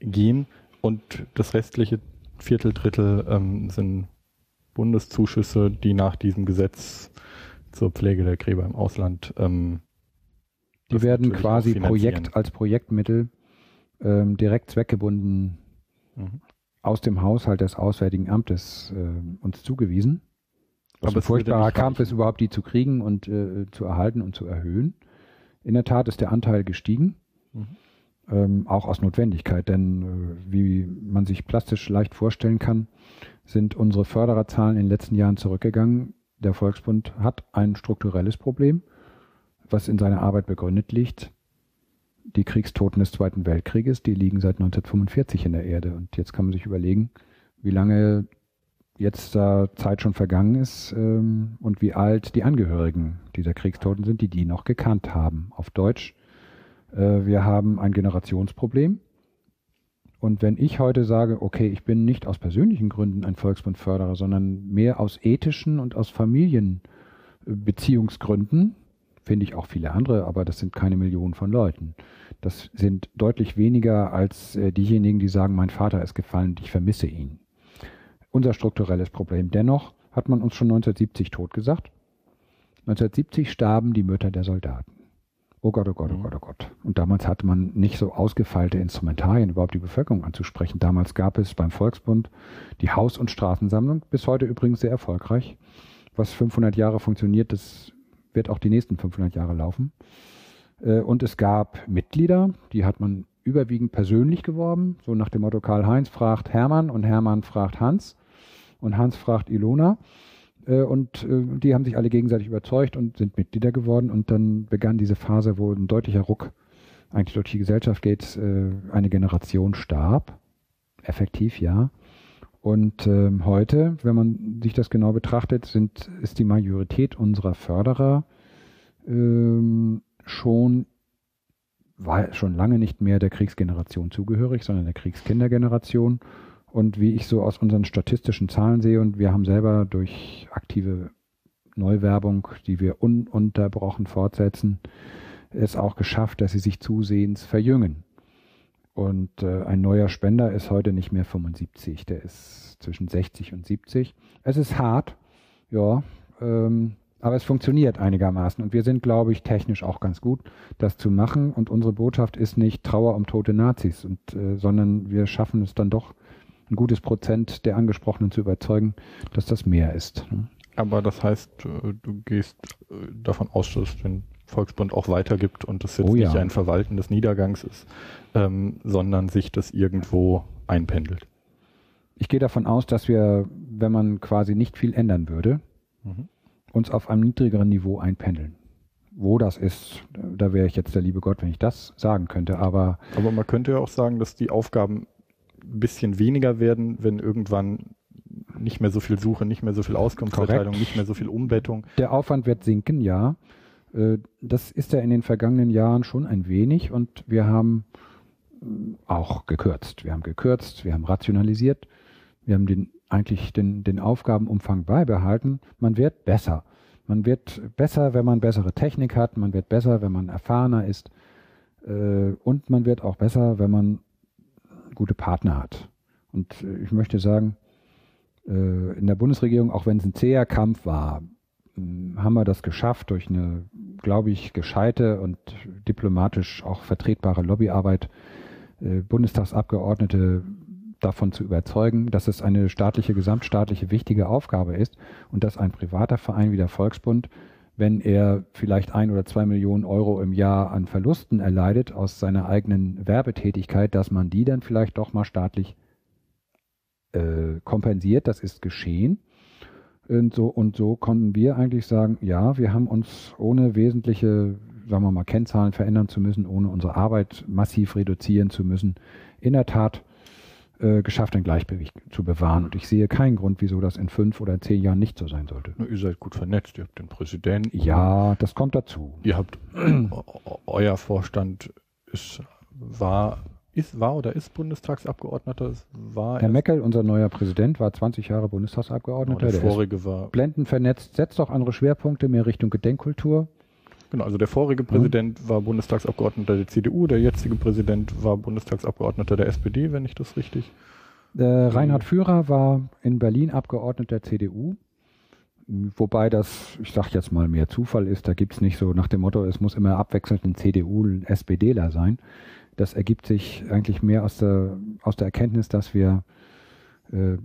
gehen. Und das restliche Viertel, Drittel ähm, sind Bundeszuschüsse, die nach diesem Gesetz zur Pflege der Gräber im Ausland. Ähm, die werden quasi Projekt als Projektmittel ähm, direkt zweckgebunden mhm. aus dem Haushalt des Auswärtigen Amtes äh, uns zugewiesen. Was Aber ein furchtbarer Kampf ist, überhaupt die zu kriegen und äh, zu erhalten und zu erhöhen. In der Tat ist der Anteil gestiegen. Mhm. ähm, auch aus Notwendigkeit, denn äh, wie man sich plastisch leicht vorstellen kann, sind unsere Fördererzahlen in den letzten Jahren zurückgegangen. Der Volksbund hat ein strukturelles Problem, was in seiner Arbeit begründet liegt. Die Kriegstoten des Zweiten Weltkrieges, die liegen seit 1945 in der Erde. Und jetzt kann man sich überlegen, wie lange jetzt da Zeit schon vergangen ist ähm, und wie alt die Angehörigen dieser Kriegstoten sind, die die noch gekannt haben. Auf Deutsch, äh, wir haben ein Generationsproblem. Und wenn ich heute sage, okay, ich bin nicht aus persönlichen Gründen ein Volksbundförderer, sondern mehr aus ethischen und aus Familienbeziehungsgründen, finde ich auch viele andere, aber das sind keine Millionen von Leuten. Das sind deutlich weniger als äh, diejenigen, die sagen, mein Vater ist gefallen und ich vermisse ihn. Unser strukturelles Problem. Dennoch hat man uns schon 1970 totgesagt. 1970 starben die Mütter der Soldaten. Oh Gott, oh Gott, oh mhm. Gott, oh Gott. Und damals hatte man nicht so ausgefeilte Instrumentarien, überhaupt die Bevölkerung anzusprechen. Damals gab es beim Volksbund die Haus- und Straßensammlung, bis heute übrigens sehr erfolgreich. Was 500 Jahre funktioniert, das wird auch die nächsten 500 Jahre laufen. Äh, und es gab Mitglieder, die hat man überwiegend persönlich geworben, so nach dem Motto Karl-Heinz fragt Hermann und Hermann fragt Hans und Hans fragt Ilona. Äh, und äh, die haben sich alle gegenseitig überzeugt und sind Mitglieder geworden. Und dann begann diese Phase, wo ein deutlicher Ruck eigentlich durch die Gesellschaft geht. Äh, eine Generation starb. Effektiv, ja. Und ähm, heute, wenn man sich das genau betrachtet, sind, ist die Majorität unserer Förderer ähm, schon war schon lange nicht mehr der Kriegsgeneration zugehörig, sondern der Kriegskindergeneration. Und wie ich so aus unseren statistischen Zahlen sehe, und wir haben selber durch aktive Neuwerbung, die wir ununterbrochen fortsetzen, es auch geschafft, dass sie sich zusehends verjüngen. Und äh, ein neuer Spender ist heute nicht mehr 75, der ist zwischen 60 und 70. Es ist hart, ja, ähm, aber es funktioniert einigermaßen. Und wir sind, glaube ich, technisch auch ganz gut, das zu machen. Und unsere Botschaft ist nicht Trauer um tote Nazis, und, äh, sondern wir schaffen es dann doch, ein gutes Prozent der Angesprochenen zu überzeugen, dass das mehr ist. Ne? Aber das heißt, äh, du gehst äh, davon aus, dass es den Volksbund auch weitergibt und das jetzt oh ja. nicht ein Verwalten des Niedergangs ist, ähm, sondern sich das irgendwo einpendelt. Ich gehe davon aus, dass wir, wenn man quasi nicht viel ändern würde, mhm. uns auf einem niedrigeren Niveau einpendeln. Wo das ist, da wäre ich jetzt der liebe Gott, wenn ich das sagen könnte. Aber, aber man könnte ja auch sagen, dass die Aufgaben ein bisschen weniger werden, wenn irgendwann nicht mehr so viel Suche, nicht mehr so viel Auskunftsverteilung, nicht mehr so viel Umbettung. Der Aufwand wird sinken, ja. Äh, das ist ja in den vergangenen Jahren schon ein wenig und wir haben äh, auch gekürzt. Wir haben gekürzt, wir haben rationalisiert, wir haben den, eigentlich den, den Aufgabenumfang beibehalten. Man wird besser. Man wird besser, wenn man bessere Technik hat, man wird besser, wenn man erfahrener ist äh, und man wird auch besser, wenn man gute Partner hat. Und äh, ich möchte sagen, äh, in der Bundesregierung, auch wenn es ein zäher Kampf war, haben wir das geschafft, durch eine, glaube ich, gescheite und diplomatisch auch vertretbare Lobbyarbeit äh, Bundestagsabgeordnete davon zu überzeugen, dass es eine staatliche, gesamtstaatliche wichtige Aufgabe ist und dass ein privater Verein wie der Volksbund wenn er vielleicht ein oder zwei Millionen Euro im Jahr an Verlusten erleidet aus seiner eigenen Werbetätigkeit, dass man die dann vielleicht doch mal staatlich äh, kompensiert. Das ist geschehen. Und so, und so konnten wir eigentlich sagen, ja, wir haben uns ohne wesentliche, sagen wir mal, Kennzahlen verändern zu müssen, ohne unsere Arbeit massiv reduzieren zu müssen, in der Tat äh, geschafft, ein Gleichgewicht zu bewahren. Und ich sehe keinen Grund, wieso das in fünf oder zehn Jahren nicht so sein sollte. Na, ihr seid gut vernetzt, ihr habt den Präsidenten. Ja, das kommt dazu. Ihr habt, *clears throat* euer Vorstand ist, war, ist, war oder ist Bundestagsabgeordneter? War Herr Meckel, unser neuer Präsident, war 20 Jahre Bundestagsabgeordneter. Genau, der, der vorige war. Blenden vernetzt, setzt auch andere Schwerpunkte, mehr Richtung Gedenkkultur. Genau, also der vorige Präsident mhm. war Bundestagsabgeordneter der CDU, der jetzige Präsident war Bundestagsabgeordneter der SPD, wenn ich das richtig. Äh, Reinhard Führer war in Berlin Abgeordneter der CDU. Wobei das, ich sag jetzt mal, mehr Zufall ist. Da gibt es nicht so nach dem Motto, es muss immer abwechselnd ein CDU und SPDler sein. Das ergibt sich eigentlich mehr aus der, aus der Erkenntnis, dass wir äh,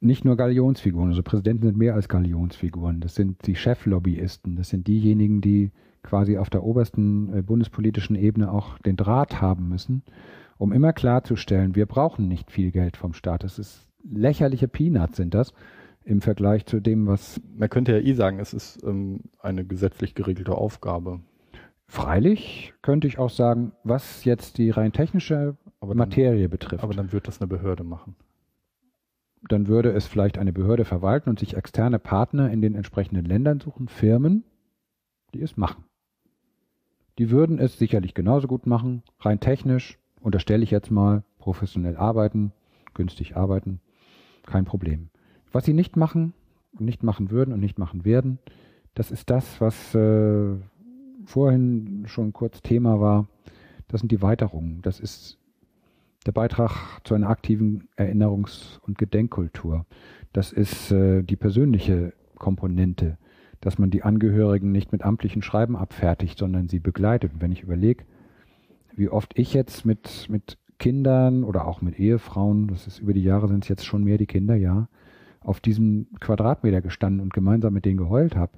nicht nur Galionsfiguren. Also Präsidenten sind mehr als Galionsfiguren. Das sind die Cheflobbyisten. Das sind diejenigen, die quasi auf der obersten äh, bundespolitischen Ebene auch den Draht haben müssen, um immer klarzustellen, wir brauchen nicht viel Geld vom Staat. Es ist lächerliche Peanuts sind das im Vergleich zu dem, was. Man könnte ja eh sagen, es ist ähm, eine gesetzlich geregelte Aufgabe. Freilich könnte ich auch sagen, was jetzt die rein technische aber Materie dann, betrifft. Aber dann wird das eine Behörde machen. Dann würde es vielleicht eine Behörde verwalten und sich externe Partner in den entsprechenden Ländern suchen, Firmen, die es machen. Die würden es sicherlich genauso gut machen, rein technisch, unterstelle ich jetzt mal, professionell arbeiten, günstig arbeiten, kein Problem. Was sie nicht machen und nicht machen würden und nicht machen werden, das ist das, was äh, vorhin schon kurz Thema war. Das sind die Weiterungen. Das ist der Beitrag zu einer aktiven Erinnerungs- und Gedenkkultur. Das ist äh, die persönliche Komponente, dass man die Angehörigen nicht mit amtlichen Schreiben abfertigt, sondern sie begleitet. Und wenn ich überlege, wie oft ich jetzt mit, mit Kindern oder auch mit Ehefrauen, das ist über die Jahre sind es jetzt schon mehr die Kinder, ja, auf diesem Quadratmeter gestanden und gemeinsam mit denen geheult habe.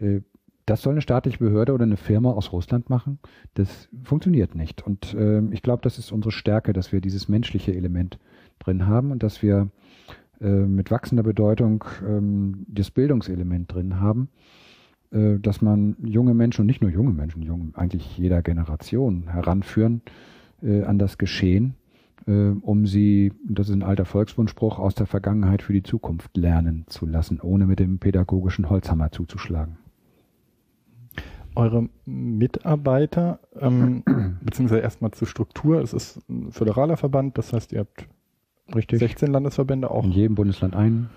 Äh, das soll eine staatliche Behörde oder eine Firma aus Russland machen. Das funktioniert nicht. Und äh, ich glaube, das ist unsere Stärke, dass wir dieses menschliche Element drin haben und dass wir äh, mit wachsender Bedeutung ähm, das Bildungselement drin haben, äh, dass man junge Menschen und nicht nur junge Menschen, jung, eigentlich jeder Generation heranführen äh, an das Geschehen, äh, um sie, das ist ein alter Volkswunschspruch, aus der Vergangenheit für die Zukunft lernen zu lassen, ohne mit dem pädagogischen Holzhammer zuzuschlagen. Eure Mitarbeiter, ähm, *clears throat* beziehungsweise erstmal zur Struktur, es ist ein föderaler Verband, das heißt, ihr habt Richtig. 16 Landesverbände auch. In jedem Bundesland ein.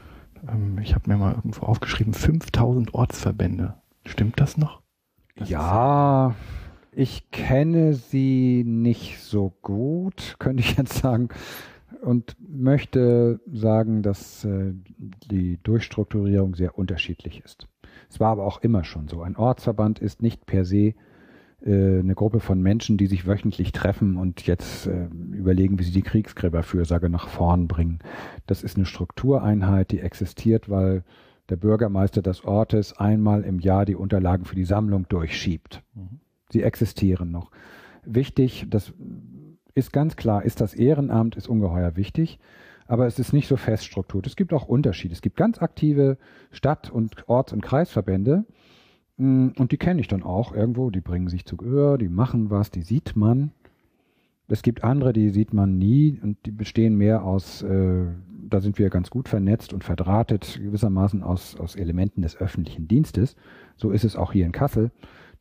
Ähm, ich habe mir mal irgendwo aufgeschrieben, 5000 Ortsverbände. Stimmt das noch? Das ja, ich kenne sie nicht so gut, *laughs* könnte ich jetzt sagen. Und möchte sagen, dass äh, die Durchstrukturierung sehr unterschiedlich ist. Es war aber auch immer schon so. Ein Ortsverband ist nicht per se äh, eine Gruppe von Menschen, die sich wöchentlich treffen und jetzt äh, überlegen, wie sie die Kriegsgräberfürsorge nach vorn bringen. Das ist eine Struktureinheit, die existiert, weil der Bürgermeister des Ortes einmal im Jahr die Unterlagen für die Sammlung durchschiebt. Mhm. Sie existieren noch. Wichtig, das ist ganz klar, ist das Ehrenamt, ist ungeheuer wichtig, aber es ist nicht so fest strukturiert. Es gibt auch Unterschiede. Es gibt ganz aktive Stadt- und Orts- und Kreisverbände, mm, und die kenne ich dann auch irgendwo, die bringen sich zu Gehör, die machen was, die sieht man. Es gibt andere, die sieht man nie und die bestehen mehr aus, äh, da sind wir ganz gut vernetzt und verdrahtet, gewissermaßen aus, aus Elementen des öffentlichen Dienstes. So ist es auch hier in Kassel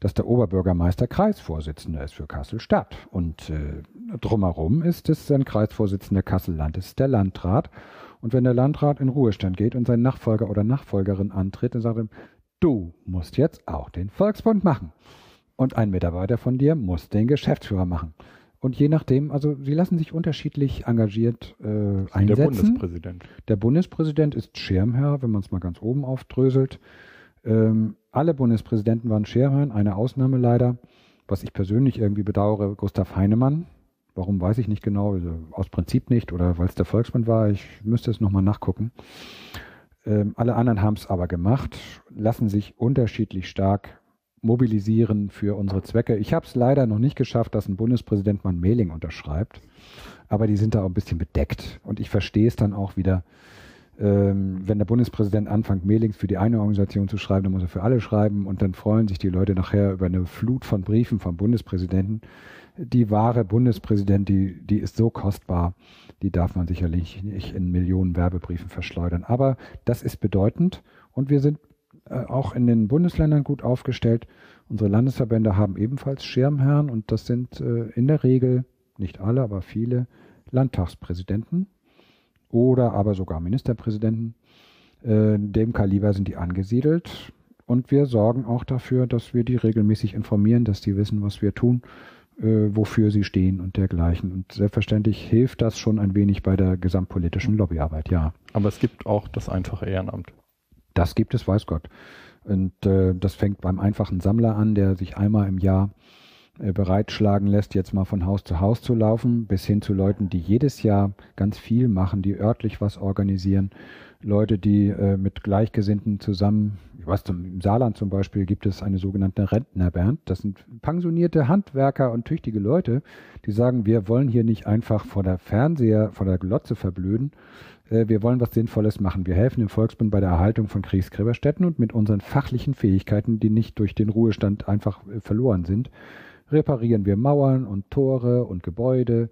dass der Oberbürgermeister Kreisvorsitzender ist für Kassel-Stadt. Und äh, drumherum ist es ein Kreisvorsitzender Kassel-Land, ist der Landrat. Und wenn der Landrat in Ruhestand geht und sein Nachfolger oder Nachfolgerin antritt, dann sagt er, du musst jetzt auch den Volksbund machen. Und ein Mitarbeiter von dir muss den Geschäftsführer machen. Und je nachdem, also sie lassen sich unterschiedlich engagiert äh, einsetzen. Der Bundespräsident. Der Bundespräsident ist Schirmherr, wenn man es mal ganz oben aufdröselt. Ähm, alle Bundespräsidenten waren Scherhörn, eine Ausnahme leider, was ich persönlich irgendwie bedauere, Gustav Heinemann. Warum weiß ich nicht genau, also aus Prinzip nicht oder weil es der Volksbund war, ich müsste es nochmal nachgucken. Ähm, alle anderen haben es aber gemacht, lassen sich unterschiedlich stark mobilisieren für unsere Zwecke. Ich habe es leider noch nicht geschafft, dass ein Bundespräsident mal ein Mailing unterschreibt, aber die sind da auch ein bisschen bedeckt und ich verstehe es dann auch wieder, wenn der Bundespräsident anfängt, Mailings für die eine Organisation zu schreiben, dann muss er für alle schreiben und dann freuen sich die Leute nachher über eine Flut von Briefen vom Bundespräsidenten. Die wahre Bundespräsident, die, die ist so kostbar, die darf man sicherlich nicht in Millionen Werbebriefen verschleudern. Aber das ist bedeutend und wir sind äh, auch in den Bundesländern gut aufgestellt. Unsere Landesverbände haben ebenfalls Schirmherren und das sind äh, in der Regel, nicht alle, aber viele Landtagspräsidenten oder aber sogar Ministerpräsidenten. Äh, dem Kaliber sind die angesiedelt. Und wir sorgen auch dafür, dass wir die regelmäßig informieren, dass die wissen, was wir tun, äh, wofür sie stehen und dergleichen. Und selbstverständlich hilft das schon ein wenig bei der gesamtpolitischen Lobbyarbeit, ja. Aber es gibt auch das einfache Ehrenamt. Das gibt es, weiß Gott. Und äh, das fängt beim einfachen Sammler an, der sich einmal im Jahr bereitschlagen lässt, jetzt mal von Haus zu Haus zu laufen, bis hin zu Leuten, die jedes Jahr ganz viel machen, die örtlich was organisieren, Leute, die äh, mit Gleichgesinnten zusammen, ich weiß, im Saarland zum Beispiel gibt es eine sogenannte Rentnerband. Das sind pensionierte Handwerker und tüchtige Leute, die sagen, wir wollen hier nicht einfach vor der Fernseher, vor der Glotze verblöden. Äh, wir wollen was Sinnvolles machen. Wir helfen dem Volksbund bei der Erhaltung von Kriegsgräberstätten und mit unseren fachlichen Fähigkeiten, die nicht durch den Ruhestand einfach äh, verloren sind, reparieren wir Mauern und Tore und Gebäude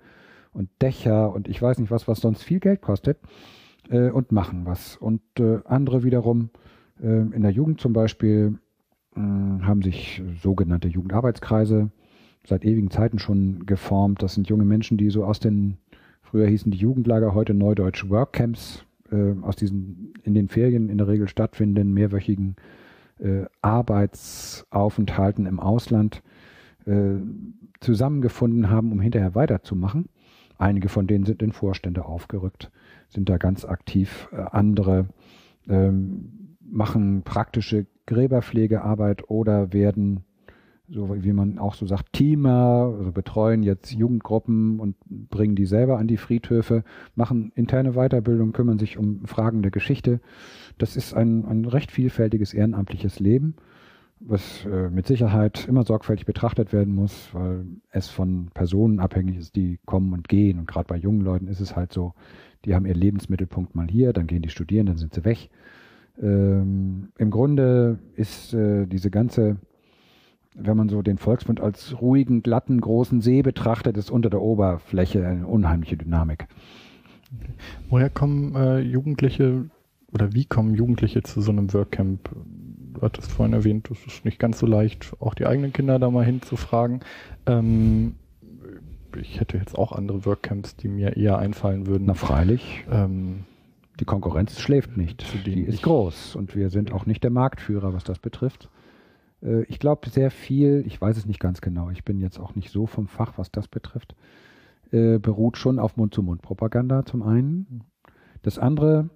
und Dächer und ich weiß nicht was, was sonst viel Geld kostet äh, und machen was. Und äh, andere wiederum, äh, in der Jugend zum Beispiel, äh, haben sich sogenannte Jugendarbeitskreise seit ewigen Zeiten schon geformt. Das sind junge Menschen, die so aus den, früher hießen die Jugendlager, heute Neudeutsch Workcamps, äh, aus diesen in den Ferien in der Regel stattfindenden mehrwöchigen äh, Arbeitsaufenthalten im Ausland äh, zusammengefunden haben, um hinterher weiterzumachen. Einige von denen sind in Vorstände aufgerückt sind da ganz aktiv. Äh, andere ähm, machen praktische Gräberpflegearbeit oder werden, so wie man auch so sagt, Teamer, also betreuen jetzt Jugendgruppen und bringen die selber an die Friedhöfe, machen interne Weiterbildung, kümmern sich um Fragen der Geschichte. Das ist ein, ein recht vielfältiges ehrenamtliches Leben was äh, mit Sicherheit immer sorgfältig betrachtet werden muss, weil es von Personen abhängig ist, die kommen und gehen. Und gerade bei jungen Leuten ist es halt so, die haben ihren Lebensmittelpunkt mal hier, dann gehen die studieren, dann sind sie weg. Ähm, Im Grunde ist äh, diese ganze, wenn man so den Volksbund als ruhigen, glatten, großen See betrachtet, ist unter der Oberfläche eine unheimliche Dynamik. Woher kommen äh, Jugendliche oder wie kommen Jugendliche zu so einem Workcamp? Du hattest vorhin erwähnt, es ist nicht ganz so leicht, auch die eigenen Kinder da mal hinzufragen. Ähm, ich hätte jetzt auch andere Workcamps, die mir eher einfallen würden. Na freilich. Ähm, die Konkurrenz schläft nicht. Die ist groß und wir sind auch nicht der Marktführer, was das betrifft. Äh, ich glaube sehr viel, ich weiß es nicht ganz genau, ich bin jetzt auch nicht so vom Fach, was das betrifft, äh, beruht schon auf Mund-zu-Mund-Propaganda zum einen. Das andere,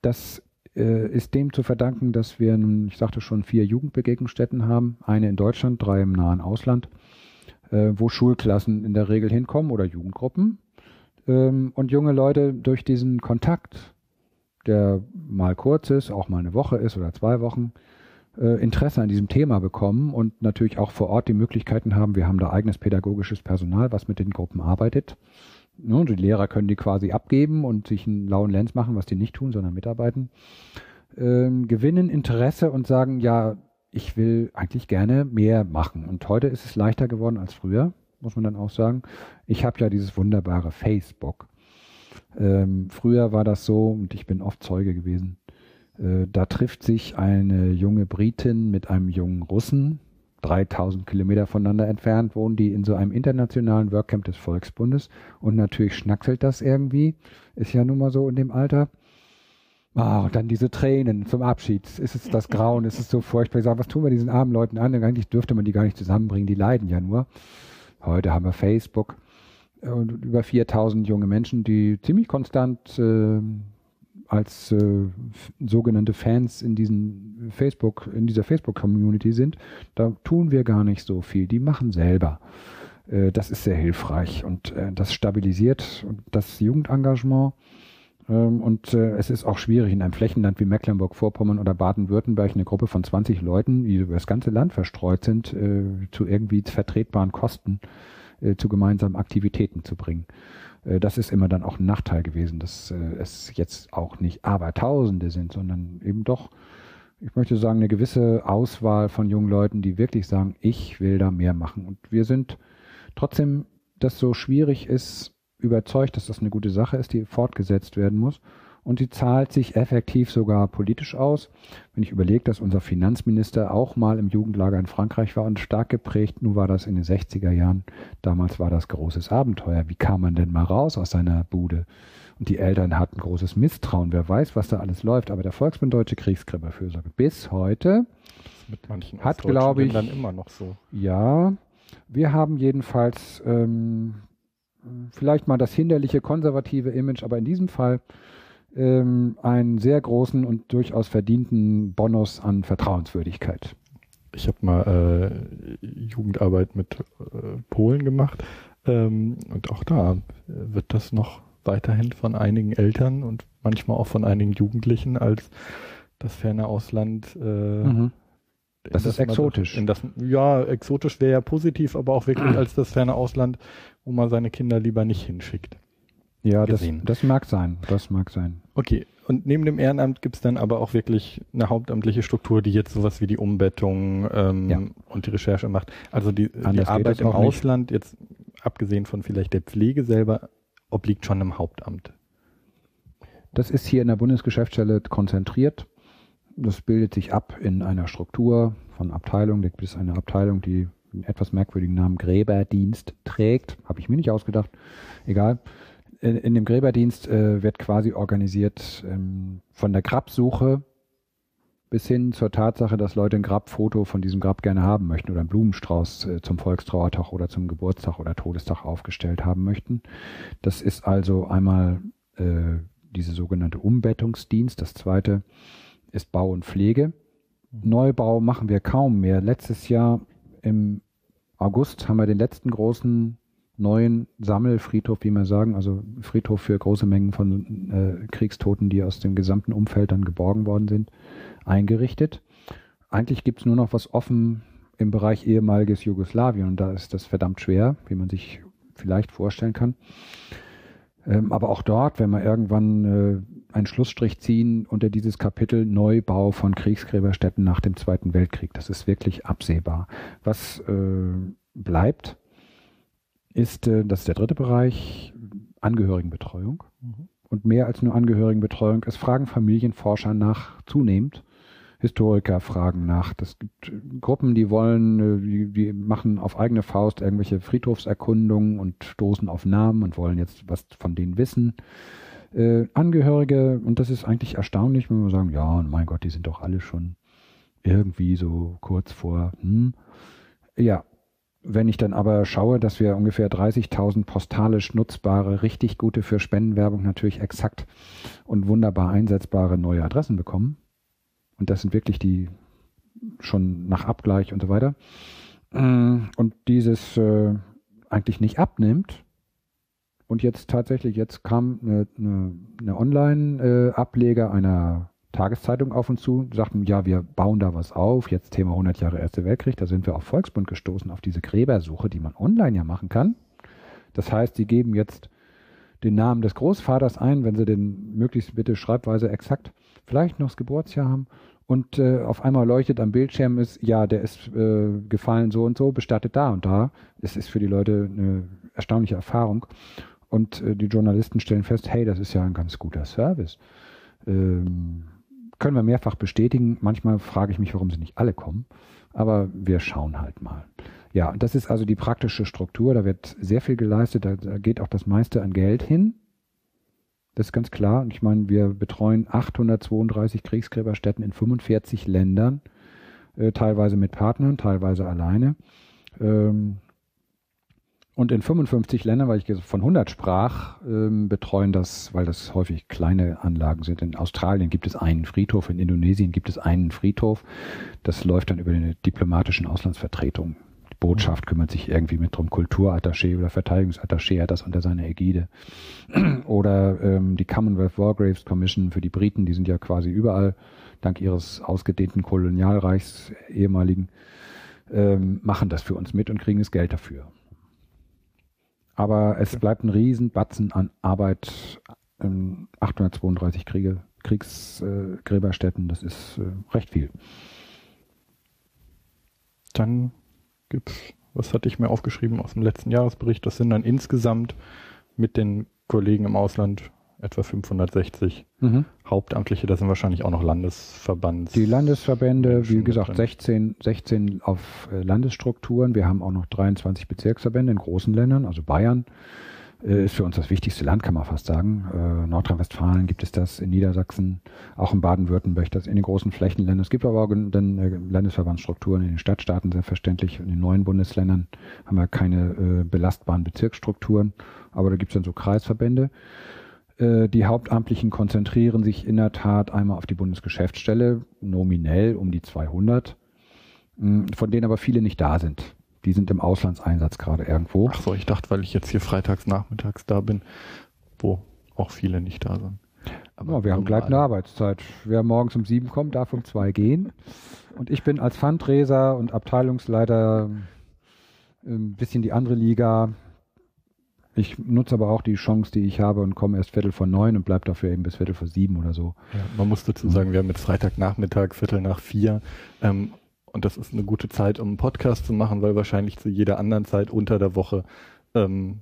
das äh, ist dem zu verdanken, dass wir, ich sagte schon, vier Jugendbegegnungsstätten haben, eine in Deutschland, drei im nahen Ausland äh, wo Schulklassen in der Regel hinkommen oder Jugendgruppen. Ähm, und junge Leute durch diesen Kontakt, der mal kurz ist, auch mal eine Woche ist oder zwei Wochen, äh, Interesse an diesem Thema bekommen und natürlich auch vor Ort die Möglichkeiten haben, wir haben da eigenes pädagogisches Personal, was mit den Gruppen arbeitet. Ja, die Lehrer können die quasi abgeben und sich einen lauen Lenz machen, was die nicht tun, sondern mitarbeiten. Ähm, gewinnen Interesse und sagen, ja, ich will eigentlich gerne mehr machen. Und heute ist es leichter geworden als früher, muss man dann auch sagen. Ich habe ja dieses wunderbare Facebook. Ähm, früher war das so, und ich bin oft Zeuge gewesen, äh, da trifft sich eine junge Britin mit einem jungen Russen, 3000 Kilometer voneinander entfernt, wohnen die in so einem internationalen Workcamp des Volksbundes und natürlich schnackselt das irgendwie, ist ja nun mal so in dem Alter. Oh, und dann diese Tränen zum Abschied. Ist es das Grauen? Ist es so furchtbar? Ich sage, was tun wir diesen armen Leuten an? Eigentlich dürfte man die gar nicht zusammenbringen. Die leiden ja nur. Heute haben wir Facebook und über 4000 junge Menschen, die ziemlich konstant äh, als äh, sogenannte Fans in diesen Facebook, in dieser Facebook-Community sind. Da tun wir gar nicht so viel. Die machen selber. Äh, das ist sehr hilfreich und äh, das stabilisiert das Jugendengagement ähm, und äh, es ist auch schwierig, in einem Flächenland wie Mecklenburg-Vorpommern oder Baden-Württemberg eine Gruppe von 20 Leuten, die über das ganze Land verstreut sind, äh, zu irgendwie vertretbaren Kosten äh, zu gemeinsamen Aktivitäten zu bringen. Äh, das ist immer dann auch ein Nachteil gewesen, dass äh, es jetzt auch nicht Abertausende sind, sondern eben doch, ich möchte sagen, eine gewisse Auswahl von jungen Leuten, die wirklich sagen, ich will da mehr machen. Und wir sind trotzdem, dass so schwierig ist, überzeugt, dass das eine gute Sache ist, die fortgesetzt werden muss. Und die zahlt sich effektiv sogar politisch aus. Wenn ich überlege, dass unser Finanzminister auch mal im Jugendlager in Frankreich war und stark geprägt, nun war das in den 60er Jahren. Damals war das großes Abenteuer. Wie kam man denn mal raus aus seiner Bude? Und die Eltern hatten großes Misstrauen. Wer weiß, was da alles läuft. Aber der Volksbund Deutsche Kriegsgräberfürsorge bis heute hat, glaube ich, dann immer noch so. Ja, wir haben jedenfalls ähm, vielleicht mal das hinderliche konservative Image, aber in diesem Fall ähm, einen sehr großen und durchaus verdienten Bonus an Vertrauenswürdigkeit. ich habe mal äh, Jugendarbeit mit äh, Polen gemacht ähm, und auch da wird das noch weiterhin von einigen Eltern und manchmal auch von einigen Jugendlichen als das ferne Ausland. Äh, mhm. Das ist das exotisch. Das, ja, exotisch wäre ja positiv, aber auch wirklich als das ferne Ausland, wo man seine Kinder lieber nicht hinschickt. Ja, das, das mag sein. Das mag sein. Okay, und neben dem Ehrenamt gibt es dann aber auch wirklich eine hauptamtliche Struktur, die jetzt sowas wie die Umbettung ähm, ja. und die Recherche macht. Also die, die Arbeit im Ausland, nicht. jetzt abgesehen von vielleicht der Pflege selber, obliegt schon im Hauptamt. Das ist hier in der Bundesgeschäftsstelle konzentriert. Das bildet sich ab in einer Struktur von Abteilungen. Da gibt es eine Abteilung, die einen etwas merkwürdigen Namen Gräberdienst trägt. Habe ich mir nicht ausgedacht. Egal in, in dem Gräberdienst äh, wird quasi organisiert ähm, von der Grabsuche bis hin zur Tatsache, dass Leute ein Grabfoto von diesem Grab gerne haben möchten oder einen Blumenstrauß äh, zum Volkstrauertag oder zum Geburtstag oder Todestag aufgestellt haben möchten. Das ist also einmal äh, diese sogenannte Umbettungsdienst. Das zweite ist Bau und Pflege. Neubau machen wir kaum mehr. Letztes Jahr im August haben wir den letzten großen neuen Sammelfriedhof, wie man sagen, also Friedhof für große Mengen von äh, Kriegstoten, die aus dem gesamten Umfeld dann geborgen worden sind, eingerichtet. Eigentlich gibt's nur noch was offen im Bereich ehemaliges Jugoslawien und da ist das verdammt schwer, wie man sich vielleicht vorstellen kann. Ähm, aber auch dort, wenn wir irgendwann äh, einen Schlussstrich ziehen unter dieses Kapitel Neubau von Kriegsgräberstätten nach dem Zweiten Weltkrieg, das ist wirklich absehbar. Was äh, bleibt, ist, äh, das ist der dritte Bereich, Angehörigenbetreuung. Mhm. Und mehr als nur Angehörigenbetreuung. Es fragen Familienforscher nach zunehmend. Historiker fragen nach. Das gibt äh, Gruppen, die wollen, äh, die, die machen auf eigene Faust irgendwelche Friedhofserkundungen und stoßen auf Namen und wollen jetzt was von denen wissen. Äh, Angehörige, und das ist eigentlich erstaunlich, wenn wir sagen, ja, mein Gott, die sind doch alle schon irgendwie so kurz vor, hm. Ja, wenn ich dann aber schaue, dass wir ungefähr 30.000 postalisch nutzbare, richtig gute für Spendenwerbung natürlich exakt und wunderbar einsetzbare neue Adressen bekommen, und das sind wirklich die schon nach Abgleich und so weiter, äh, und dieses äh, eigentlich nicht abnimmt, und jetzt tatsächlich, jetzt kam eine, eine, eine Online-Ableger einer Tageszeitung auf uns zu, sagten, ja, wir bauen da was auf, jetzt Thema 100 Jahre Erste Weltkrieg, da sind wir auf Volksbund gestoßen, auf diese Gräbersuche, die man online ja machen kann. Das heißt, sie geben jetzt den Namen des Großvaters ein, wenn sie den möglichst bitte schreibweise exakt vielleicht noch das Geburtsjahr haben und äh, auf einmal leuchtet am Bildschirm ist, ja, der ist äh, gefallen so und so, bestattet da und da. Es ist für die Leute eine erstaunliche Erfahrung. Und äh, die Journalisten stellen fest, hey, das ist ja ein ganz guter Service. Ähm, können wir mehrfach bestätigen. Manchmal frage ich mich, warum sie nicht alle kommen. Aber wir schauen halt mal. Ja, das ist also die praktische Struktur. Da wird sehr viel geleistet. Da, da geht auch das meiste an Geld hin. Das ist ganz klar. Und ich meine, wir betreuen 832 Kriegsgräberstätten in 45 Ländern, äh, teilweise mit Partnern, teilweise alleine. Ähm, und in 55 Ländern, weil ich von 100 sprach, ähm, betreuen das, weil das häufig kleine Anlagen sind. In Australien gibt es einen Friedhof, in Indonesien gibt es einen Friedhof. Das läuft dann über eine diplomatischen Auslandsvertretung. Die Botschaft kümmert sich irgendwie mit drum. Kulturattaché oder Verteidigungsattaché hat das unter seiner Ägide. *clears throat* Oder ähm, die Commonwealth War Graves Commission für die Briten, die sind ja quasi überall, dank ihres ausgedehnten Kolonialreichs ehemaligen, ähm, machen das für uns mit und kriegen das Geld dafür. Aber es bleibt ein Riesenbatzen an Arbeit. Ähm, 832 Kriege, Kriegsgräberstätten, äh, das ist äh, recht viel. Dann gibt's, was hatte ich mir aufgeschrieben aus dem letzten Jahresbericht? Das sind dann insgesamt mit den Kollegen im Ausland etwa 560 mhm. Hauptamtliche, das sind wahrscheinlich auch noch Landesverbands. Die Landesverbände, wie gesagt, 16, 16 auf äh, Landesstrukturen. Wir haben auch noch 23 Bezirksverbände in großen Ländern, also Bayern äh, ist für uns das wichtigste Land, kann man fast sagen. Äh, Nordrhein-Westfalen gibt es das, in Niedersachsen, auch in Baden-Württemberg, das in den großen Flächenländern. Es gibt aber auch dann äh, Landesverbandsstrukturen in den Stadtstaaten, selbstverständlich. In den neuen Bundesländern haben wir keine äh, belastbaren Bezirksstrukturen, aber da gibt es dann so Kreisverbände. Äh, die Hauptamtlichen konzentrieren sich in der Tat einmal auf die Bundesgeschäftsstelle, nominell um die 200. mh, von denen aber viele nicht da sind. Die sind im Auslandseinsatz gerade irgendwo. Ach so, ich dachte, weil ich jetzt hier freitags nachmittags da bin, wo auch viele nicht da sind. Aber ja, wir haben gleich eine Arbeitszeit. Wer morgens um sieben kommt, darf um zwei gehen. Und ich bin als Fundraiser und Abteilungsleiter ein bisschen die andere Liga. Ich nutze aber auch die Chance, die ich habe und komme erst Viertel vor neun und bleib dafür eben bis Viertel vor sieben oder so. Ja, man muss dazu sagen, wir haben jetzt Freitagnachmittag, Viertel nach vier. Ähm, und das ist eine gute Zeit, um einen Podcast zu machen, weil wahrscheinlich zu jeder anderen Zeit unter der Woche ähm,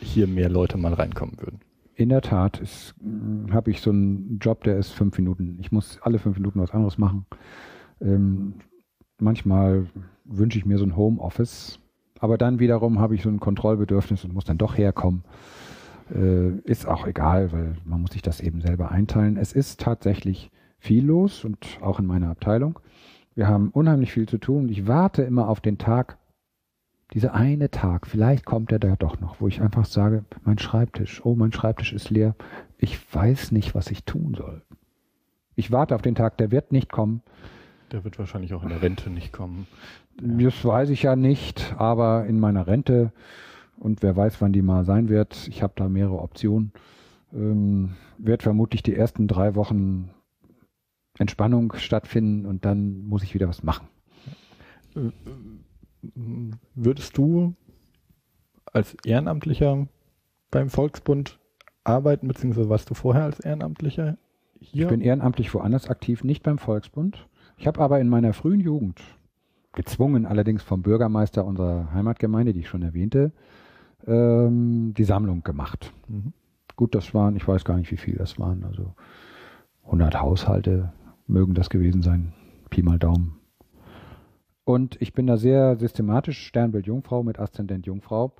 hier mehr Leute mal reinkommen würden. In der Tat habe ich so einen Job, der ist fünf Minuten. Ich muss alle fünf Minuten was anderes machen. Ähm, manchmal wünsche ich mir so ein Homeoffice, aber dann wiederum habe ich so ein Kontrollbedürfnis und muss dann doch herkommen. Äh, ist auch egal, weil man muss sich das eben selber einteilen. Es ist tatsächlich viel los und auch in meiner Abteilung. Wir haben unheimlich viel zu tun. Ich warte immer auf den Tag, dieser eine Tag, vielleicht kommt er da doch noch, wo ich einfach sage, mein Schreibtisch, oh, mein Schreibtisch ist leer. Ich weiß nicht, was ich tun soll. Ich warte auf den Tag, der wird nicht kommen. Der wird wahrscheinlich auch in der Rente nicht kommen. Das weiß ich ja nicht, aber in meiner Rente und wer weiß, wann die mal sein wird, ich habe da mehrere Optionen, ähm, wird vermutlich die ersten drei Wochen Entspannung stattfinden und dann muss ich wieder was machen. Würdest du als Ehrenamtlicher beim Volksbund arbeiten, beziehungsweise warst du vorher als Ehrenamtlicher hier? Ich bin ehrenamtlich woanders aktiv, nicht beim Volksbund. Ich habe aber in meiner frühen Jugend, gezwungen allerdings vom Bürgermeister unserer Heimatgemeinde, die ich schon erwähnte, ähm, die Sammlung gemacht. Mhm. Gut, das waren, ich weiß gar nicht, wie viel das waren, also 100 Haushalte, mögen das gewesen sein. Pi mal Daumen. Und ich bin da sehr systematisch, Sternbild Jungfrau mit Aszendent Jungfrau.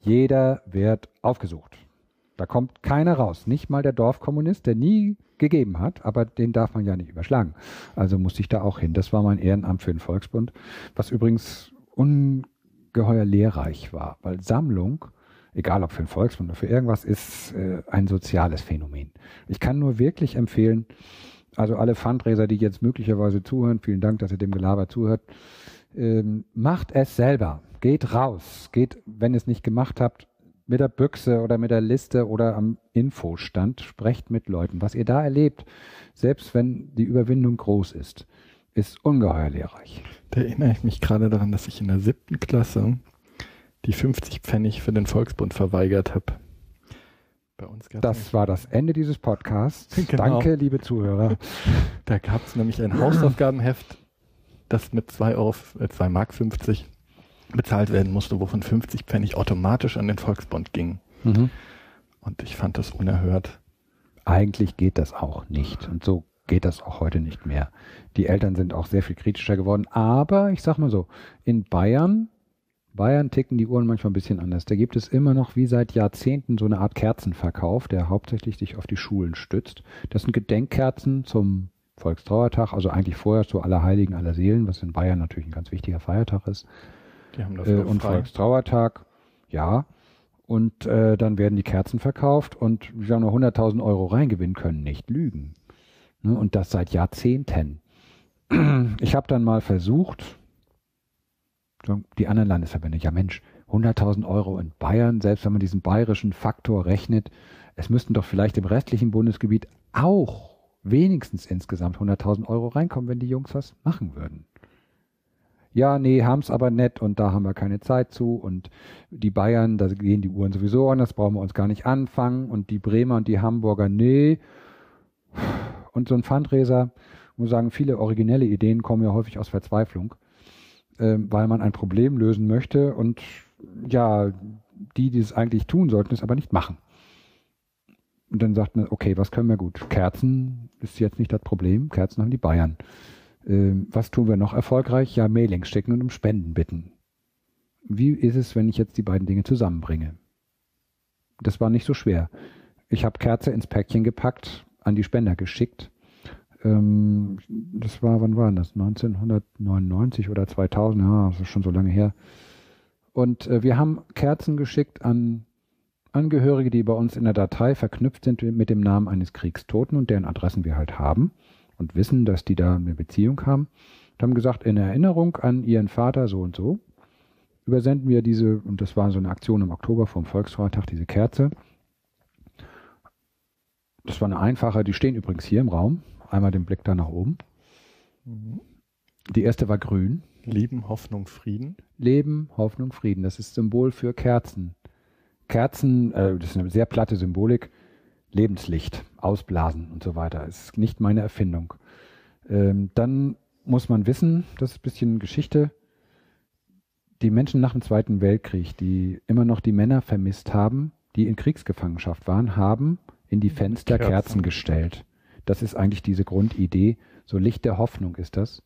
Jeder wird aufgesucht. Da kommt keiner raus. Nicht mal der Dorfkommunist, der nie gegeben hat, aber den darf man ja nicht überschlagen. Also musste ich da auch hin. Das war mein Ehrenamt für den Volksbund, was übrigens ungeheuer lehrreich war, weil Sammlung, egal ob für den Volksbund oder für irgendwas, ist äh, ein soziales Phänomen. Ich kann nur wirklich empfehlen, also alle Fundraiser, die jetzt möglicherweise zuhören, vielen Dank, dass ihr dem Gelaber zuhört, ähm, macht es selber. Geht raus. Geht, wenn ihr es nicht gemacht habt, mit der Büchse oder mit der Liste oder am Infostand, sprecht mit Leuten. Was ihr da erlebt, selbst wenn die Überwindung groß ist, ist ungeheuer lehrreich. Da erinnere ich mich gerade daran, dass ich in der siebten Klasse die 50 Pfennig für den Volksbund verweigert habe. Bei uns das war das Ende dieses Podcasts. *laughs* Genau. Danke, liebe Zuhörer. Da gab es nämlich ein Hausaufgabenheft, das mit 2 Euro, äh, 2 Mark 50 bezahlt werden musste, wovon 50 Pfennig automatisch an den Volksbund gingen. Mhm. Und ich fand das unerhört. Eigentlich geht das auch nicht. Und so geht das auch heute nicht mehr. Die Eltern sind auch sehr viel kritischer geworden. Aber ich sag mal so, in Bayern Bayern ticken die Uhren manchmal ein bisschen anders. Da gibt es immer noch wie seit Jahrzehnten so eine Art Kerzenverkauf, der hauptsächlich sich auf die Schulen stützt. Das sind Gedenkkerzen zum Volkstrauertag, also eigentlich vorher zu Allerheiligen, aller Seelen, was in Bayern natürlich ein ganz wichtiger Feiertag ist. Die haben das äh, und frei. Volkstrauertag, ja. Und äh, dann werden die Kerzen verkauft und wir haben nur 100.000 Euro reingewinnen können, nicht lügen. Ne? Und das seit Jahrzehnten. *clears throat* Ich habe dann mal versucht, die anderen Landesverbände, ja Mensch, 100.000 Euro in Bayern, selbst wenn man diesen bayerischen Faktor rechnet, es müssten doch vielleicht im restlichen Bundesgebiet auch wenigstens insgesamt 100.000 Euro reinkommen, wenn die Jungs was machen würden. Ja, nee, haben's aber nett und da haben wir keine Zeit zu und die Bayern, da gehen die Uhren sowieso an, das brauchen wir uns gar nicht anfangen und die Bremer und die Hamburger, nee. Und so ein Fundraiser, muss sagen, viele originelle Ideen kommen ja häufig aus Verzweiflung äh, weil man ein Problem lösen möchte und ja, die, die es eigentlich tun sollten, es aber nicht machen. Und dann sagt man, okay, was können wir gut? Kerzen ist jetzt nicht das Problem, Kerzen haben die Bayern. Ähm, was tun wir noch erfolgreich? Ja, Mailings schicken und um Spenden bitten. Wie ist es, wenn ich jetzt die beiden Dinge zusammenbringe? Das war nicht so schwer. Ich habe Kerze ins Päckchen gepackt, an die Spender geschickt ähm, das war, wann war das? 1999 oder 2000, ja, das ist schon so lange her. Und äh, wir haben Kerzen geschickt an Angehörige, die bei uns in der Datei verknüpft sind mit dem Namen eines Kriegstoten und deren Adressen wir halt haben und wissen, dass die da eine Beziehung haben. und haben gesagt, in Erinnerung an ihren Vater so und so, übersenden wir diese, und das war so eine Aktion im Oktober vom Volksfreitag, diese Kerze. Das war eine einfache, die stehen übrigens hier im Raum. Einmal den Blick da nach oben. Mhm. Die erste war grün. Leben, Hoffnung, Frieden. Leben, Hoffnung, Frieden. Das ist Symbol für Kerzen. Kerzen, äh, das ist eine sehr platte Symbolik. Lebenslicht, ausblasen und so weiter. Das ist nicht meine Erfindung. Ähm, dann muss man wissen, das ist ein bisschen Geschichte, die Menschen nach dem Zweiten Weltkrieg, die immer noch die Männer vermisst haben, die in Kriegsgefangenschaft waren, haben in die Fenster Kerzen, Kerzen gestellt. Das ist eigentlich diese Grundidee. So Licht der Hoffnung ist das.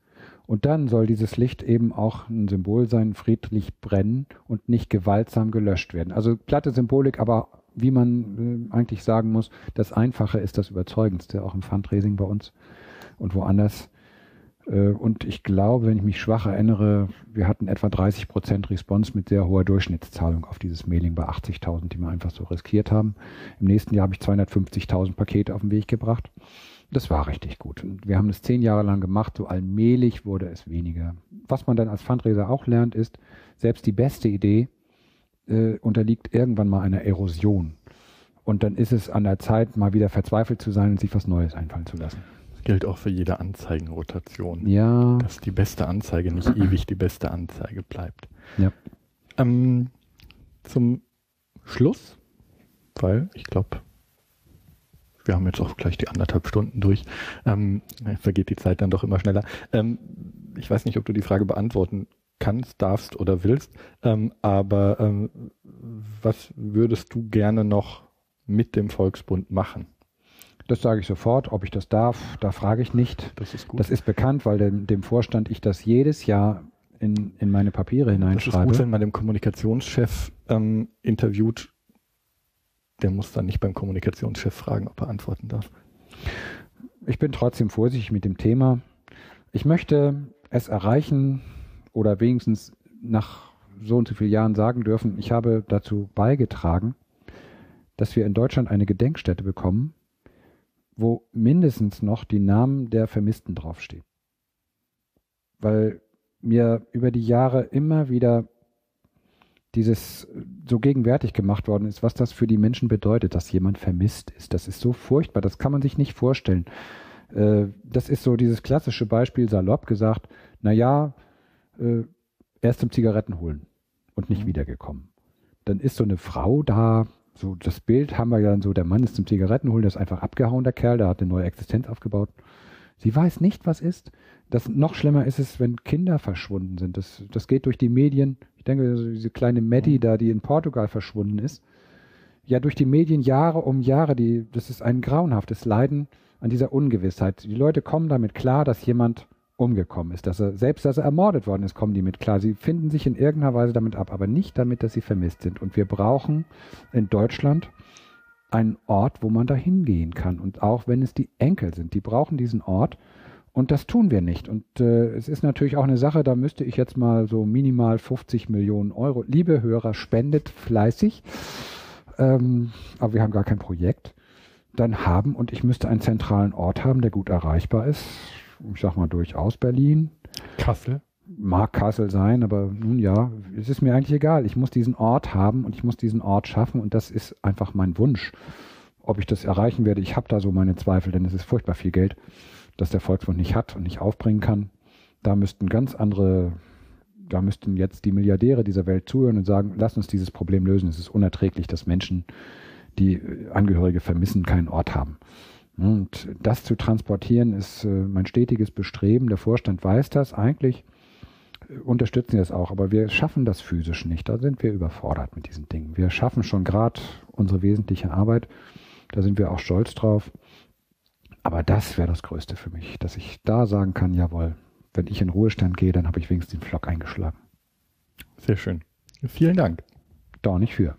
Und dann soll dieses Licht eben auch ein Symbol sein, friedlich brennen und nicht gewaltsam gelöscht werden. Also platte Symbolik, aber wie man äh, eigentlich sagen muss, das Einfache ist das Überzeugendste, auch im Fundraising bei uns und woanders. Äh, und ich glaube, wenn ich mich schwach erinnere, wir hatten etwa 30 Prozent Response mit sehr hoher Durchschnittszahlung auf dieses Mailing bei 80.000, die wir einfach so riskiert haben. Im nächsten Jahr habe ich 250.000 Pakete auf den Weg gebracht. Das war richtig gut. Und wir haben es zehn Jahre lang gemacht, so allmählich wurde es weniger. Was man dann als Fundraiser auch lernt, ist, selbst die beste Idee äh, unterliegt irgendwann mal einer Erosion. Und dann ist es an der Zeit, mal wieder verzweifelt zu sein und sich was Neues einfallen zu lassen gilt auch für jede Anzeigenrotation. Ja. Dass die beste Anzeige nicht *clears throat* ewig die beste Anzeige bleibt. Ja. Ähm, zum Schluss, weil ich glaube, wir haben jetzt auch gleich die anderthalb Stunden durch. Ähm, vergeht die Zeit dann doch immer schneller. Ähm, ich weiß nicht, ob du die Frage beantworten kannst, darfst oder willst, ähm, aber ähm, was würdest du gerne noch mit dem Volksbund machen? Das sage ich sofort. Ob ich das darf, da frage ich nicht. Das ist gut. Das ist bekannt, weil dem, dem Vorstand ich das jedes Jahr in, in meine Papiere hineinschreibe. Das ist gut, wenn man den Kommunikationschef ähm, interviewt. Der muss dann nicht beim Kommunikationschef fragen, ob er antworten darf. Ich bin trotzdem vorsichtig mit dem Thema. Ich möchte es erreichen oder wenigstens nach so und so vielen Jahren sagen dürfen, ich habe dazu beigetragen, dass wir in Deutschland eine Gedenkstätte bekommen, wo mindestens noch die Namen der Vermissten draufstehen. Weil mir über die Jahre immer wieder dieses so gegenwärtig gemacht worden ist, was das für die Menschen bedeutet, dass jemand vermisst ist. Das ist so furchtbar, das kann man sich nicht vorstellen. Äh, das ist so dieses klassische Beispiel, salopp gesagt, na ja, äh, erst zum Zigaretten holen und nicht mhm. wiedergekommen. Dann ist so eine Frau da, so das Bild haben wir ja dann so, der Mann ist zum Zigarettenholen, der ist einfach abgehauen, der Kerl, der hat eine neue Existenz aufgebaut. Sie weiß nicht, was ist. Das noch schlimmer ist es, wenn Kinder verschwunden sind. Das, das geht durch die Medien. Ich denke, diese kleine Maddie mhm. da, die in Portugal verschwunden ist. Ja, durch die Medien Jahre um Jahre, die, das ist ein grauenhaftes Leiden an dieser Ungewissheit. Die Leute kommen damit klar, dass jemand umgekommen ist, dass er, selbst dass er ermordet worden ist, kommen die mit klar. Sie finden sich in irgendeiner Weise damit ab, aber nicht damit, dass sie vermisst sind. Und wir brauchen in Deutschland einen Ort, wo man da hingehen kann. Und auch wenn es die Enkel sind, die brauchen diesen Ort. Und das tun wir nicht. Und äh, es ist natürlich auch eine Sache, da müsste ich jetzt mal so minimal 50 Millionen Euro. Liebe Hörer, spendet fleißig. Ähm, aber wir haben gar kein Projekt. Dann haben und ich müsste einen zentralen Ort haben, der gut erreichbar ist ich sag mal durchaus Berlin. Kassel. Mag Kassel sein, aber nun ja, es ist mir eigentlich egal. Ich muss diesen Ort haben und ich muss diesen Ort schaffen und das ist einfach mein Wunsch. Ob ich das erreichen werde, ich habe da so meine Zweifel, denn es ist furchtbar viel Geld, das der Volksbund nicht hat und nicht aufbringen kann. Da müssten ganz andere, da müssten jetzt die Milliardäre dieser Welt zuhören und sagen, lass uns dieses Problem lösen. Es ist unerträglich, dass Menschen, die Angehörige vermissen, keinen Ort haben. Und das zu transportieren ist äh, mein stetiges Bestreben. Der Vorstand weiß das eigentlich, äh, unterstützen wir das auch, aber wir schaffen das physisch nicht. Da sind wir überfordert mit diesen Dingen. Wir schaffen schon gerade unsere wesentliche Arbeit. Da sind wir auch stolz drauf. Aber das wäre das Größte für mich, dass ich da sagen kann, jawohl, wenn ich in Ruhestand gehe, dann habe ich wenigstens den Flock eingeschlagen. Sehr schön. Vielen Dank. Da nicht für.